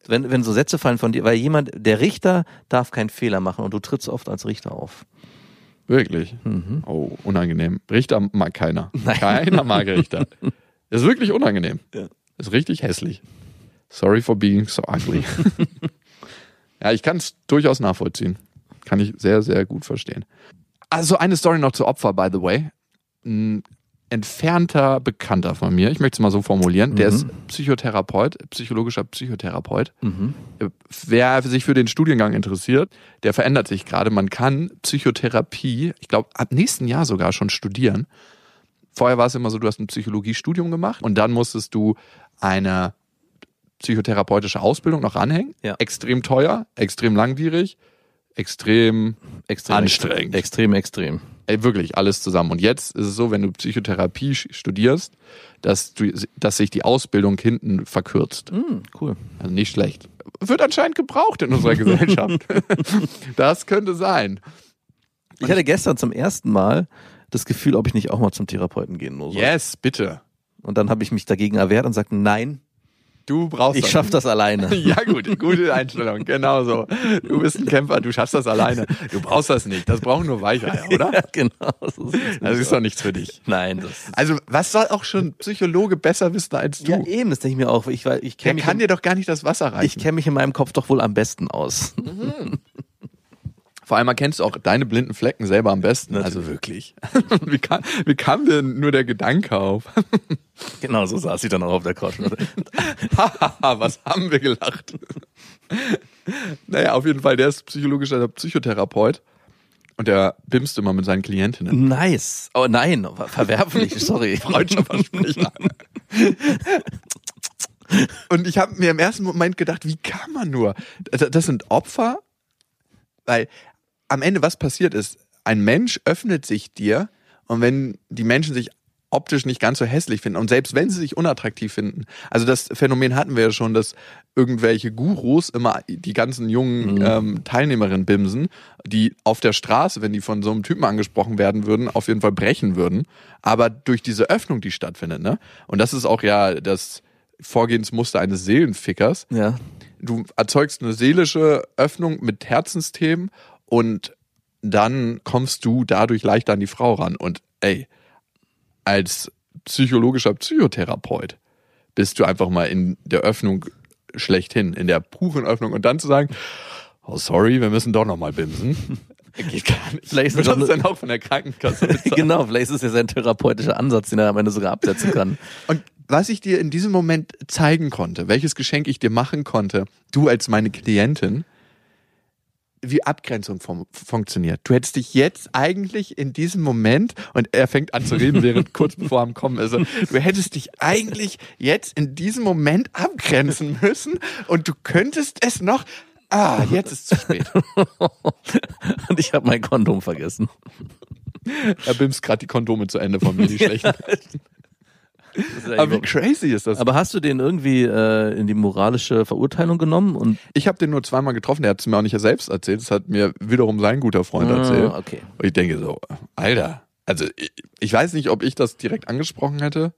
Wenn, wenn so Sätze fallen von dir, weil jemand, der Richter darf keinen Fehler machen und du trittst oft als Richter auf. wirklich. Mhm. Oh, unangenehm. Richter mag keiner. Nein. Keiner mag Richter. Das ist wirklich unangenehm. Ja. Das ist richtig hässlich. Sorry for being so ugly. ja, ich kann es durchaus nachvollziehen. Kann ich sehr, sehr gut verstehen. Also eine Story noch zu Opfer, by the way. Ein entfernter Bekannter von mir, ich möchte es mal so formulieren, der Mhm. ist Psychotherapeut, psychologischer Psychotherapeut. Mhm. Wer sich für den Studiengang interessiert, der verändert sich gerade. Man kann Psychotherapie, ich glaube, ab nächsten Jahr sogar schon studieren. Vorher war es immer so, du hast ein Psychologiestudium gemacht und dann musstest du eine psychotherapeutische Ausbildung noch ranhängen. Ja. Extrem teuer, extrem langwierig, extrem, Extrem, Anstrengend. Extrem, extrem. Ey, wirklich alles zusammen. Und jetzt ist es so, wenn du Psychotherapie studierst, dass, du, dass sich die Ausbildung hinten verkürzt. Mhm, cool. Also nicht schlecht. Wird anscheinend gebraucht in unserer Gesellschaft. das könnte sein. Ich hatte gestern zum ersten Mal das Gefühl, ob ich nicht auch mal zum Therapeuten gehen muss. Yes, bitte. Und dann habe ich mich dagegen erwehrt und sagte, nein, Du brauchst ich das schaff das alleine. Ja, gut, gute Einstellung, genau so. Du bist ein Kämpfer, du schaffst das alleine. Du brauchst das nicht. Das brauchen nur Weicheier, oder? Ja, genau. Das ist, Das ist so. doch nichts für dich. Nein, das Also, was soll auch schon Psychologe besser wissen als du? ja eben, das denke ich mir auch. Ich, ich Der kann in- dir doch gar nicht das Wasser ich reichen. kenne mich in meinem Kopf doch wohl am besten aus. Vor allem erkennst du auch deine blinden Flecken selber am besten. Also wirklich. wie, kam, wie kam denn nur der Gedanke auf? genau, so saß ich dann auch auf der Couch. Was haben wir gelacht? naja, auf jeden Fall, der ist psychologischer Psychotherapeut. Und der bimst immer mit seinen Klientinnen. nice. Oh nein, ver- verwerflich, sorry. Freundschaftsversprecher. Und ich habe mir im ersten Moment gedacht, wie kann man nur? Das sind Opfer, weil am Ende was passiert ist, ein Mensch öffnet sich dir und wenn die Menschen sich optisch nicht ganz so hässlich finden und selbst wenn sie sich unattraktiv finden, also das Phänomen hatten wir ja schon, dass irgendwelche Gurus immer die ganzen jungen ähm, Teilnehmerinnen bimsen, die auf der Straße, wenn die von so einem Typen angesprochen werden würden, auf jeden Fall brechen würden, aber durch diese Öffnung, die stattfindet, ne? Und das ist auch ja das Vorgehensmuster eines Seelenfickers, Ja. du erzeugst eine seelische Öffnung mit Herzensthemen und dann kommst du dadurch leichter an die Frau ran. Und ey, als psychologischer Psychotherapeut bist du einfach mal in der Öffnung schlechthin, in der puren Öffnung und dann zu sagen, oh sorry, wir müssen doch noch mal bimsen. Geht gar nicht. Vielleicht ist Wird das dann auch von der Krankenkasse genau, vielleicht ist es ja sein therapeutischer Ansatz, den er am Ende sogar absetzen kann. Und was ich dir in diesem Moment zeigen konnte, welches Geschenk ich dir machen konnte, du als meine Klientin, wie Abgrenzung fun funktioniert. Du hättest dich jetzt eigentlich in diesem Moment, und er fängt an zu reden, während kurz bevor er am Kommen ist, du hättest dich eigentlich jetzt in diesem Moment abgrenzen müssen und du könntest es noch, ah, jetzt ist es zu spät. Und ich habe mein Kondom vergessen. Er bimst gerade die Kondome zu Ende von mir, die schlechten. Aber wie crazy ist das? Aber hast du den irgendwie äh, in die moralische Verurteilung genommen? Und Ich habe den nur zweimal getroffen, der hat es mir auch nicht selbst erzählt, das hat mir wiederum sein guter Freund Ah, erzählt. okay. Und ich denke so, Alter, also ich, ich weiß nicht, ob ich das direkt angesprochen hätte.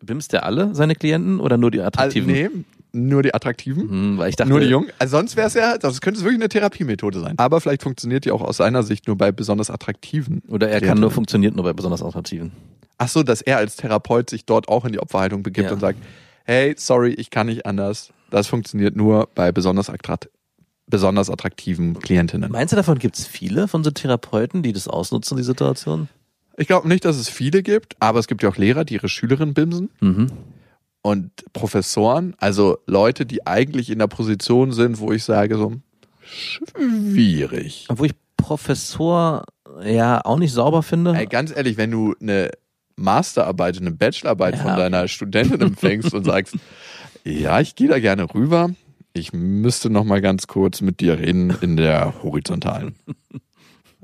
Bimst der alle seine Klienten oder nur die Also, attraktiven? nee, nur die Attraktiven. Hm, weil ich dachte, Nur die Jungen. Also sonst wäre es ja, das könnte es wirklich eine Therapiemethode sein. Aber vielleicht funktioniert die auch aus seiner Sicht nur bei besonders attraktiven. Oder er kann nur funktioniert nur bei besonders attraktiven. Ach so, dass er als Therapeut sich dort auch in die Opferhaltung begibt Ja. und sagt, hey, sorry, ich kann nicht anders. Das funktioniert nur bei besonders, attrakt besonders attraktiven Klientinnen. Meinst du, davon gibt es viele von so Therapeuten, die das ausnutzen, die Situation? Ich glaube nicht, dass es viele gibt, aber es gibt ja auch Lehrer, die ihre Schülerinnen bimsen. Mhm. Und Professoren, also Leute, die eigentlich in der Position sind, wo ich sage so, schwierig. Obwohl ich Professor ja auch nicht sauber finde. Ey, ganz ehrlich, wenn du eine Masterarbeit, eine Bachelorarbeit Ja, von deiner Studentin empfängst und sagst, ja, ich gehe da gerne rüber, ich müsste noch mal ganz kurz mit dir reden in der horizontalen.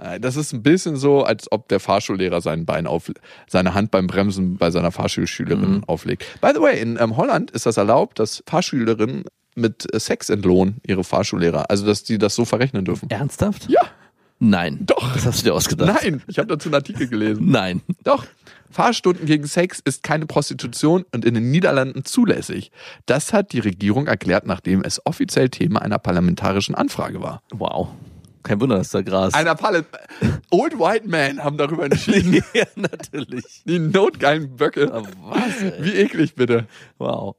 Äh, Das ist ein bisschen so, als ob der Fahrschullehrer sein Bein auf, seine Hand beim Bremsen bei seiner Fahrschulschülerin Mhm. auflegt. By the way, in ähm, Holland ist das erlaubt, dass Fahrschülerinnen mit äh, Sex entlohnen ihre Fahrschullehrer. Also, dass die das so verrechnen dürfen. Ernsthaft? Ja, Nein. Doch. Das hast du dir ausgedacht. nein, ich habe dazu einen Artikel gelesen. Nein. Doch. Fahrstunden gegen Sex ist keine Prostitution und in den Niederlanden zulässig. Das hat die Regierung erklärt, nachdem es offiziell Thema einer parlamentarischen Anfrage war. Wow. Kein Wunder, dass da Gras. Einer Palle Old White Men haben darüber entschieden. ja, natürlich. Die notgeilen Böcke. Aber was? Ey? Wie eklig bitte. Wow.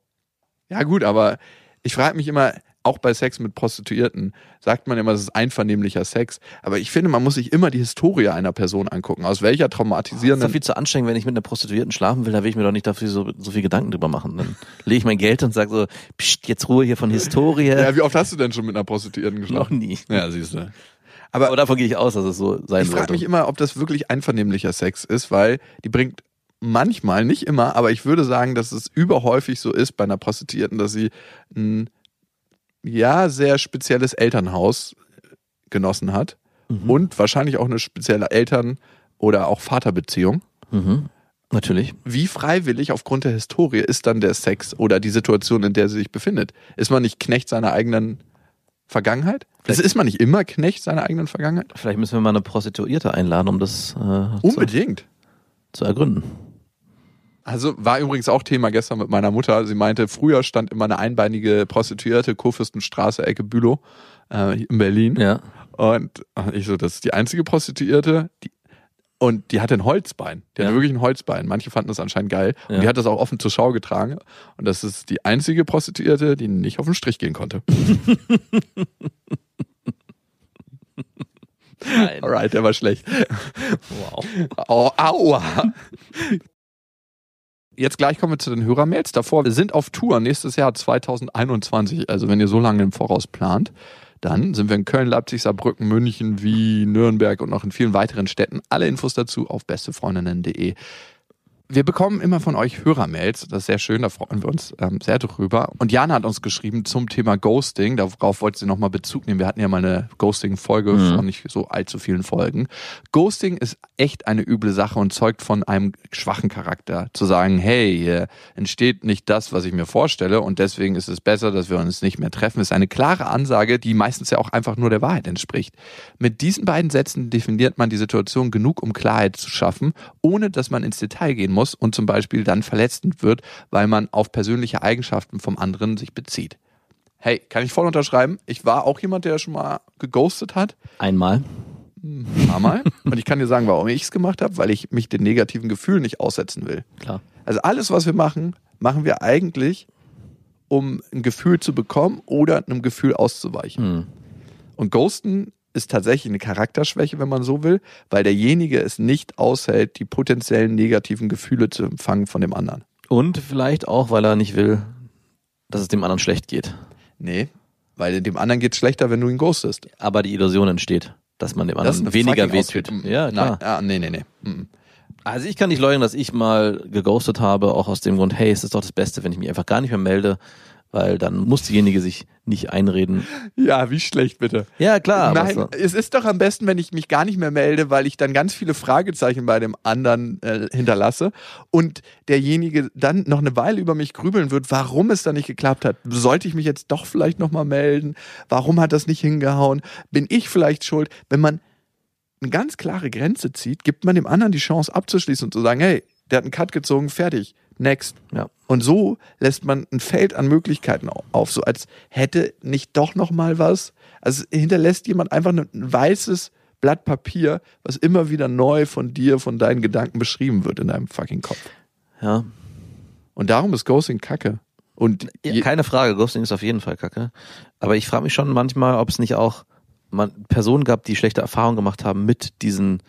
Ja gut, aber ich frage mich immer, auch bei Sex mit Prostituierten sagt man immer, es ist einvernehmlicher Sex. Aber ich finde, man muss sich immer die Historie einer Person angucken. Aus welcher Das ist doch traumatisierenden viel zu anstrengend, wenn ich mit einer Prostituierten schlafen will, da will ich mir doch nicht dafür so, so viel Gedanken drüber machen. Dann lege ich mein Geld und sage so, pst, jetzt Ruhe hier von Historie. Ja, wie oft hast du denn schon mit einer Prostituierten Noch geschlafen? nie. Ja, siehst du. Aber davon gehe ich aus, dass es so sein Ich frage mich immer, ob das wirklich einvernehmlicher Sex ist, weil die bringt manchmal, nicht immer, aber ich würde sagen, dass es überhäufig so ist bei einer Prostituierten, dass sie ein ja sehr spezielles Elternhaus genossen hat Mhm. und wahrscheinlich auch eine spezielle Eltern- oder auch Vaterbeziehung. Mhm. Natürlich. Wie freiwillig aufgrund der Historie ist dann der Sex oder die Situation, in der sie sich befindet? Ist man nicht Knecht seiner eigenen Vergangenheit? Das ist man nicht immer Knecht seiner eigenen Vergangenheit? Vielleicht müssen wir mal eine Prostituierte einladen, um das äh, Unbedingt. Zu, zu ergründen. Also war übrigens auch Thema gestern mit meiner Mutter. Sie meinte, früher stand immer eine einbeinige Prostituierte, Kurfürstenstraße, Ecke Bülow äh, in Berlin. Ja. Und ich so, das ist die einzige Prostituierte, die und die hatte ein Holzbein. Die ja. hatte wirklich ein Holzbein. Manche fanden das anscheinend geil. Und ja. die hat das auch offen zur Schau getragen. Und das ist die einzige Prostituierte, die nicht auf den Strich gehen konnte. Nein. Alright, der war schlecht. Wow. Oh, aua. Jetzt gleich kommen wir zu den Hörermails. Davor, wir sind auf Tour nächstes Jahr 2021. Also wenn ihr so lange im Voraus plant, dann sind wir in Köln, Leipzig, Saarbrücken, München, Wien, Nürnberg und noch in vielen weiteren Städten. Alle Infos dazu auf bestefreundinnen.de. Wir bekommen immer von euch Hörermails. Das ist sehr schön, da freuen wir uns ähm, sehr drüber. Und Jana hat uns geschrieben zum Thema Ghosting. Darauf wollte sie nochmal Bezug nehmen. Wir hatten ja mal eine Ghosting-Folge mhm. von nicht so allzu vielen Folgen. Ghosting ist echt eine üble Sache und zeugt von einem schwachen Charakter. Zu sagen, hey, hier entsteht nicht das, was ich mir vorstelle und deswegen ist es besser, dass wir uns nicht mehr treffen, ist eine klare Ansage, die meistens ja auch einfach nur der Wahrheit entspricht. Mit diesen beiden Sätzen definiert man die Situation genug, um Klarheit zu schaffen, ohne dass man ins Detail gehen muss muss und zum Beispiel dann verletzend wird, weil man auf persönliche Eigenschaften vom anderen sich bezieht. Hey, kann ich voll unterschreiben. Ich war auch jemand, der schon mal geghostet hat. Einmal. Ein paar Mal. Und ich kann dir sagen, warum ich es gemacht habe, weil ich mich den negativen Gefühlen nicht aussetzen will. Klar. Also alles, was wir machen, machen wir eigentlich, um ein Gefühl zu bekommen oder einem Gefühl auszuweichen. Hm. Und Ghosten ist tatsächlich eine Charakterschwäche, wenn man so will, weil derjenige es nicht aushält, die potenziellen negativen Gefühle zu empfangen von dem anderen. Und vielleicht auch, weil er nicht will, dass es dem anderen schlecht geht. Nee, weil dem anderen geht es schlechter, wenn du ihn ghostest. Aber die Illusion entsteht, dass man dem anderen weniger wehtut. Ja, klar. Nein, ah, nee, nee, nee. Mhm. Also ich kann nicht leugnen, dass ich mal geghostet habe, auch aus dem Grund, hey, es ist doch das Beste, wenn ich mich einfach gar nicht mehr melde, weil dann muss diejenige sich nicht einreden. Ja, wie schlecht bitte. Ja, klar. Nein, es ist doch am besten, wenn ich mich gar nicht mehr melde, weil ich dann ganz viele Fragezeichen bei dem anderen äh, hinterlasse und derjenige dann noch eine Weile über mich grübeln wird, warum es da nicht geklappt hat. Sollte ich mich jetzt doch vielleicht nochmal melden? Warum hat das nicht hingehauen? Bin ich vielleicht schuld? Wenn man eine ganz klare Grenze zieht, gibt man dem anderen die Chance abzuschließen und zu sagen, hey, der hat einen Cut gezogen, fertig next. Ja. Und so lässt man ein Feld an Möglichkeiten auf, so als hätte nicht doch noch mal was. Also hinterlässt jemand einfach ein weißes Blatt Papier, was immer wieder neu von dir, von deinen Gedanken beschrieben wird in deinem fucking Kopf. Ja. Und darum ist Ghosting Kacke. Und ja, keine Frage, Ghosting ist auf jeden Fall Kacke. Aber ich frage mich schon manchmal, ob es nicht auch man, Personen gab, die schlechte Erfahrungen gemacht haben mit diesen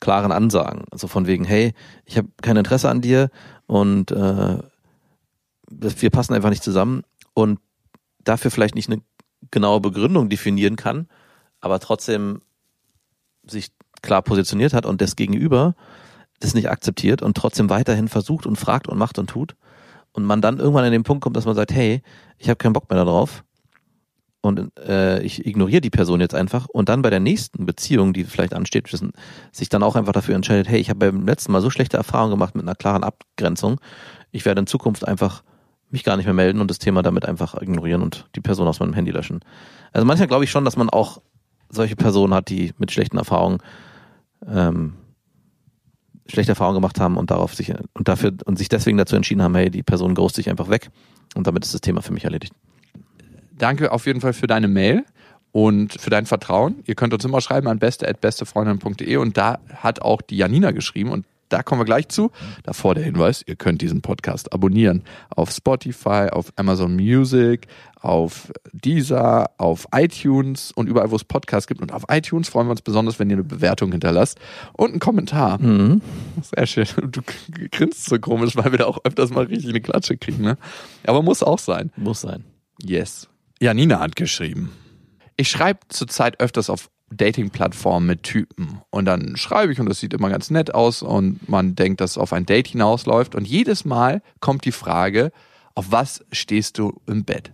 klaren Ansagen. Also von wegen, hey, ich habe kein Interesse an dir und äh, wir passen einfach nicht zusammen und dafür vielleicht nicht eine genaue Begründung definieren kann, aber trotzdem sich klar positioniert hat und das Gegenüber das nicht akzeptiert und trotzdem weiterhin versucht und fragt und macht und tut. Und man dann irgendwann an den Punkt kommt, dass man sagt, hey, ich habe keinen Bock mehr darauf und äh, ich ignoriere die Person jetzt einfach. Und dann bei der nächsten Beziehung, die vielleicht ansteht, sich dann auch einfach dafür entscheidet, hey, ich habe beim letzten Mal so schlechte Erfahrungen gemacht mit einer klaren Abgrenzung, ich werde in Zukunft einfach mich gar nicht mehr melden und das Thema damit einfach ignorieren und die Person aus meinem Handy löschen. Also manchmal glaube ich schon, dass man auch solche Personen hat, die mit schlechten Erfahrungen ähm, schlechte Erfahrungen gemacht haben und darauf sich und dafür und sich deswegen dazu entschieden haben, hey, die Person ghost sich einfach weg. Und damit ist das Thema für mich erledigt danke auf jeden Fall für deine Mail und für dein Vertrauen. Ihr könnt uns immer schreiben an beste.bestefreundin.de und da hat auch die Janina geschrieben und da kommen wir gleich zu. Davor der Hinweis, ihr könnt diesen Podcast abonnieren auf Spotify, auf Amazon Music, auf Deezer, auf iTunes und überall, wo es Podcasts gibt. Und auf iTunes freuen wir uns besonders, wenn ihr eine Bewertung hinterlasst und einen Kommentar. Mhm. Sehr schön. Du grinst so komisch, weil wir da auch öfters mal richtig eine Klatsche kriegen. Ne? Aber muss auch sein. Muss sein. Yes. Janina hat geschrieben. Ich schreibe zurzeit öfters auf Dating-Plattformen mit Typen. Und dann schreibe ich und das sieht immer ganz nett aus und man denkt, dass es auf ein Date hinausläuft. Und jedes Mal kommt die Frage, auf was stehst du im Bett?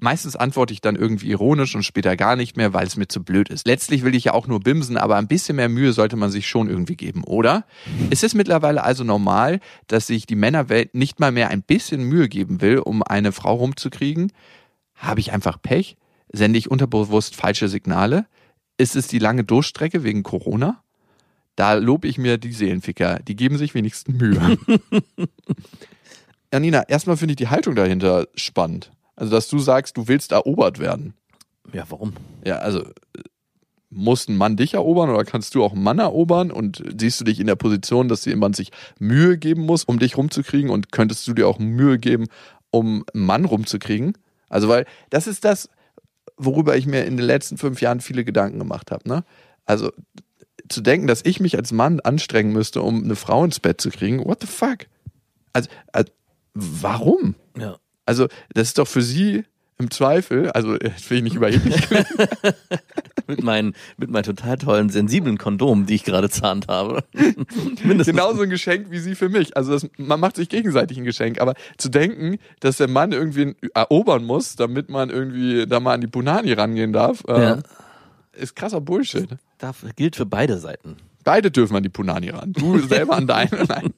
Meistens antworte ich dann irgendwie ironisch und später gar nicht mehr, weil es mir zu blöd ist. Letztlich will ich ja auch nur bimsen, aber ein bisschen mehr Mühe sollte man sich schon irgendwie geben, oder? Ist es mittlerweile also normal, dass sich die Männerwelt nicht mal mehr ein bisschen Mühe geben will, um eine Frau rumzukriegen? Habe ich einfach Pech? Sende ich unterbewusst falsche Signale? Ist es die lange Durchstrecke wegen Corona? Da lobe ich mir die Seelenficker. Die geben sich wenigstens Mühe. Janina, erstmal finde ich die Haltung dahinter spannend. Also, dass du sagst, du willst erobert werden. Ja, warum? Ja, also muss ein Mann dich erobern oder kannst du auch einen Mann erobern und siehst du dich in der Position, dass jemand sich Mühe geben muss, um dich rumzukriegen und könntest du dir auch Mühe geben, um einen Mann rumzukriegen? Also, weil das ist das, worüber ich mir in den letzten fünf Jahren viele Gedanken gemacht habe. Ne? Also zu denken, dass ich mich als Mann anstrengen müsste, um eine Frau ins Bett zu kriegen, what the fuck? Also, also warum? Ja. Also, das ist doch für sie im Zweifel, also das will ich nicht überheblich mit meinen, mit meinen total tollen, sensiblen Kondomen, die ich gerade zahnt habe. Genauso ein Geschenk wie sie für mich. Also das, man macht sich gegenseitig ein Geschenk, aber zu denken, dass der Mann irgendwie erobern muss, damit man irgendwie da mal an die Punani rangehen darf, äh, Ja. ist krasser Bullshit. Das gilt für beide Seiten. Beide dürfen an die Punani ran. Du selber an deine, nein.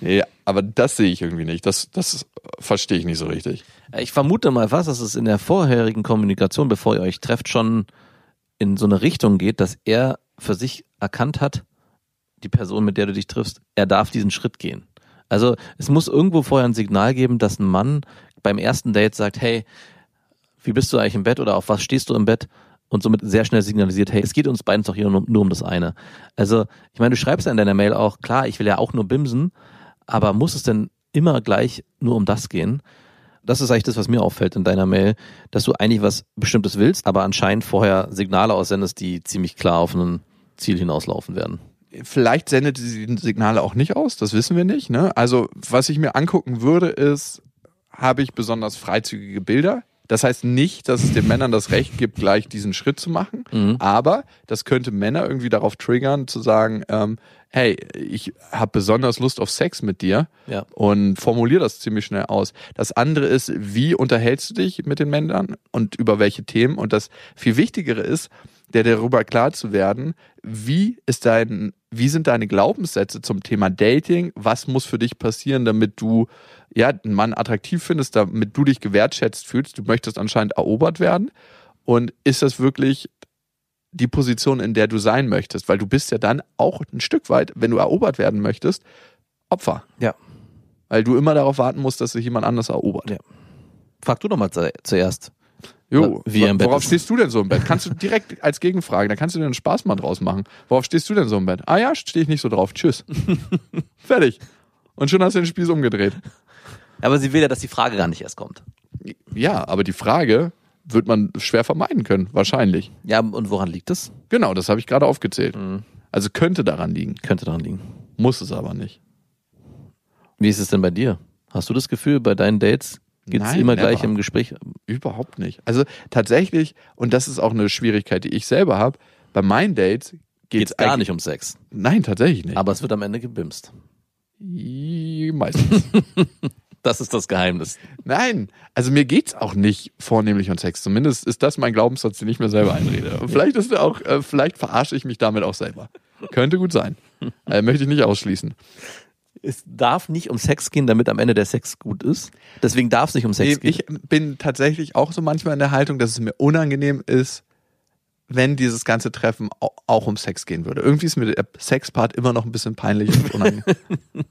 Nee, aber das sehe ich irgendwie nicht. Das, das verstehe ich nicht so richtig. Ich vermute mal fast, dass es in der vorherigen Kommunikation, bevor ihr euch trefft, schon in so eine Richtung geht, dass er für sich erkannt hat, die Person, mit der du dich triffst, er darf diesen Schritt gehen. Also es muss irgendwo vorher ein Signal geben, dass ein Mann beim ersten Date sagt, hey, wie bist du eigentlich im Bett oder auf was stehst du im Bett? Und somit sehr schnell signalisiert, hey, es geht uns beiden doch hier nur, nur um das eine. Also, ich meine, du schreibst ja in deiner Mail auch, klar, ich will ja auch nur bimsen, aber muss es denn immer gleich nur um das gehen? Das ist eigentlich das, was mir auffällt in deiner Mail, dass du eigentlich was Bestimmtes willst, aber anscheinend vorher Signale aussendest, die ziemlich klar auf ein Ziel hinauslaufen werden. Vielleicht sendet sie die Signale auch nicht aus, das wissen wir nicht. Ne? Also, was ich mir angucken würde, ist, habe ich besonders freizügige Bilder? Das heißt nicht, dass es den Männern das Recht gibt, gleich diesen Schritt zu machen, Mhm. aber das könnte Männer irgendwie darauf triggern, zu sagen, ähm, hey, ich habe besonders Lust auf Sex mit dir Ja. und formulier das ziemlich schnell aus. Das andere ist, wie unterhältst du dich mit den Männern und über welche Themen? Und das viel Wichtigere ist, der darüber klar zu werden, wie ist dein, wie sind deine Glaubenssätze zum Thema Dating? Was muss für dich passieren, damit du ja einen Mann attraktiv findest, damit du dich gewertschätzt fühlst? Du möchtest anscheinend erobert werden. Und ist das wirklich die Position, in der du sein möchtest? Weil du bist ja dann auch ein Stück weit, wenn du erobert werden möchtest, Opfer. Ja. Weil du immer darauf warten musst, dass sich jemand anders erobert. Ja. Frag du doch mal zu, zuerst. Jo, Wie im Bett worauf ist. stehst du denn so im Bett? Kannst du direkt als Gegenfrage, da kannst du dir einen Spaß mal draus machen. Worauf stehst du denn so im Bett? Ah ja, stehe ich nicht so drauf. Tschüss. Fertig. Und schon hast du den Spieß umgedreht. Aber sie will ja, dass die Frage gar nicht erst kommt. Ja, aber die Frage wird man schwer vermeiden können, wahrscheinlich. Ja, und woran liegt es? Genau, das habe ich gerade aufgezählt. Mhm. Also könnte daran liegen, Könnte daran liegen. muss es aber nicht. Wie ist es denn bei dir? Hast du das Gefühl, bei deinen Dates geht es immer never. gleich im Gespräch? Überhaupt nicht. Also tatsächlich, und das ist auch eine Schwierigkeit, die ich selber habe, bei meinen Dates geht es gar nicht um Sex. Nein, tatsächlich nicht. Aber es wird am Ende gebimst. Meistens. Das ist das Geheimnis. Nein, also mir geht's auch nicht vornehmlich um Sex. Zumindest ist das mein Glaubenssatz, den ich mir selber einrede. Und vielleicht ist er auch, äh, vielleicht verarsche ich mich damit auch selber. Könnte gut sein. Äh, möchte ich nicht ausschließen. Es darf nicht um Sex gehen, damit am Ende der Sex gut ist. Deswegen darf es nicht um Sex Nee, gehen. ich bin tatsächlich auch so manchmal in der Haltung, dass es mir unangenehm ist, wenn dieses ganze Treffen au- auch um Sex gehen würde. Irgendwie ist mir der Sexpart immer noch ein bisschen peinlich und unangenehm.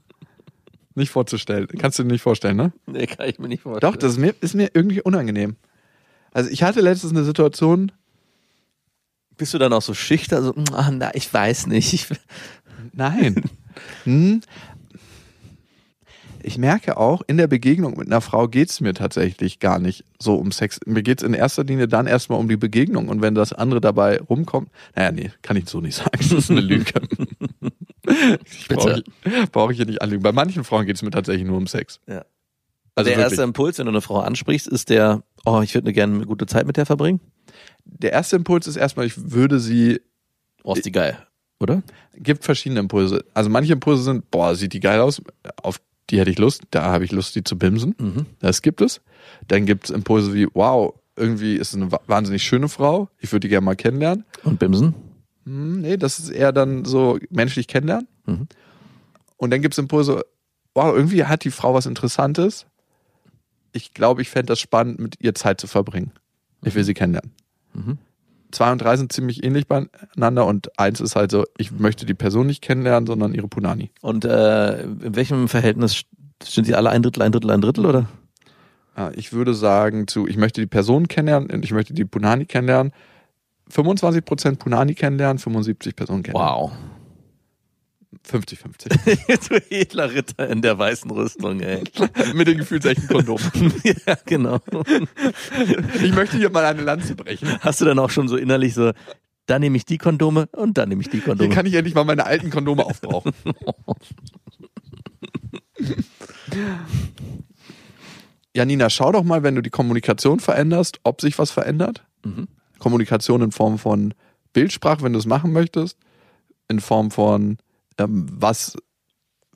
nicht vorzustellen. Kannst du dir nicht vorstellen, ne? Nee, kann ich mir nicht vorstellen. Doch, das ist mir, ist mir irgendwie unangenehm. Also ich hatte letztens eine Situation, Bist du dann auch so schüchtern? So, ah, na, ich weiß nicht. Ich, Nein. Hm. Ich merke auch, in der Begegnung mit einer Frau geht's mir tatsächlich gar nicht so um Sex. Mir geht's in erster Linie dann erstmal um die Begegnung. Und wenn das andere dabei rumkommt, naja, nee, kann ich so nicht sagen. Das ist eine Lüge. Ich brauche brauch ich hier nicht anlügen. Bei manchen Frauen geht's mir tatsächlich nur um Sex. Ja. Also der wirklich. erste Impuls, wenn du eine Frau ansprichst, ist der, oh, ich würde gerne eine gute Zeit mit der verbringen. Der erste Impuls ist erstmal, ich würde sie Oh, ist die geil, oder? gibt verschiedene Impulse. Also manche Impulse sind, boah, sieht die geil aus, auf die hätte ich Lust, da habe ich Lust, die zu bimsen. Mhm. Das gibt es. Dann gibt es Impulse wie, wow, irgendwie ist es eine wa- wahnsinnig schöne Frau, ich würde die gerne mal kennenlernen. Und Bimsen? Hm, nee, das ist eher dann so menschlich kennenlernen. Mhm. Und dann gibt es Impulse, wow, irgendwie hat die Frau was Interessantes. ich glaube, ich fände das spannend, mit ihr Zeit zu verbringen. Ich will sie kennenlernen. Mhm. Zwei und drei sind ziemlich ähnlich beieinander und eins ist halt so, ich möchte die Person nicht kennenlernen, sondern ihre Punani. Und äh, in welchem Verhältnis sind sie alle ein Drittel, ein Drittel, ein Drittel, oder? Ja, ich würde sagen zu, ich möchte die Person kennenlernen und ich möchte die Punani kennenlernen. 25% Punani kennenlernen, 75 Personen kennenlernen. Wow. 50-50. du edler Ritter in der weißen Rüstung, ey. Mit den gefühlsechten Kondomen. ja, genau. Ich möchte hier mal eine Lanze brechen. Hast du dann auch schon so innerlich so, da nehme ich die Kondome und dann nehme ich die Hier Kondome. kann ich endlich mal meine alten Kondome aufbrauchen. Janina, schau doch mal, wenn du die Kommunikation veränderst, ob sich was verändert. Mhm. Kommunikation in Form von Bildsprache, wenn du es machen möchtest, in Form von ähm, was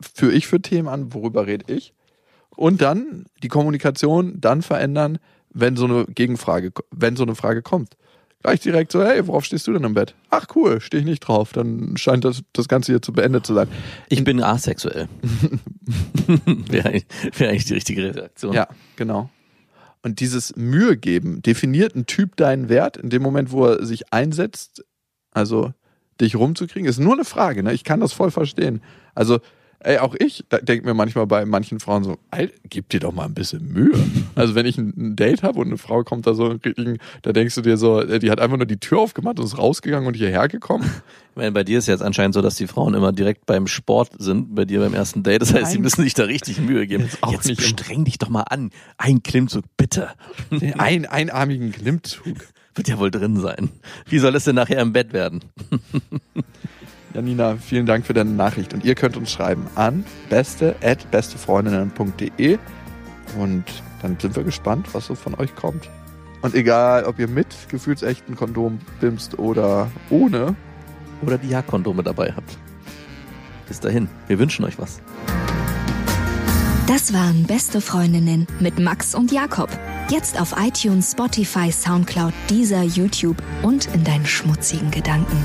führe ich für Themen an, worüber rede ich. Und dann die Kommunikation dann verändern, wenn so eine Gegenfrage, wenn so eine Frage kommt. Gleich direkt so, hey, worauf stehst du denn im Bett? Ach cool, stehe ich nicht drauf. Dann scheint das, das Ganze hier zu beendet zu sein. Ich bin asexuell. Wäre eigentlich, wär eigentlich die richtige Reaktion. Ja, genau. Und dieses Mühe geben, definiert ein Typ deinen Wert in dem Moment, wo er sich einsetzt, also dich rumzukriegen, ist nur eine Frage. Ne? Ich kann das voll verstehen. Also, ey, auch ich denke mir manchmal bei manchen Frauen so, Alter, gib dir doch mal ein bisschen Mühe. also, wenn ich ein, Date habe und eine Frau kommt da so, da denkst du dir so, äh, die hat einfach nur die Tür aufgemacht und ist rausgegangen und hierher gekommen. Ich meine, bei dir ist jetzt anscheinend so, dass die Frauen immer direkt beim Sport sind, bei dir beim ersten Date. Das heißt, Nein. sie müssen sich da richtig Mühe geben. Jetzt auch Jetzt nicht streng dich doch mal an. Ein Klimmzug, bitte. Ein, einarmigen Klimmzug. Wird ja wohl drin sein. Wie soll es denn nachher im Bett werden? Janina, vielen Dank für deine Nachricht. Und ihr könnt uns schreiben an beste.bestefreundinnen.de und dann sind wir gespannt, was so von euch kommt. Und egal, ob ihr mit gefühlsechten Kondom bimst oder ohne, Oder die Jagdkondome dabei habt. Bis dahin, wir wünschen euch was. Das waren Beste Freundinnen mit Max und Jakob. Jetzt auf iTunes, Spotify, Soundcloud, dieser YouTube und in deinen schmutzigen Gedanken.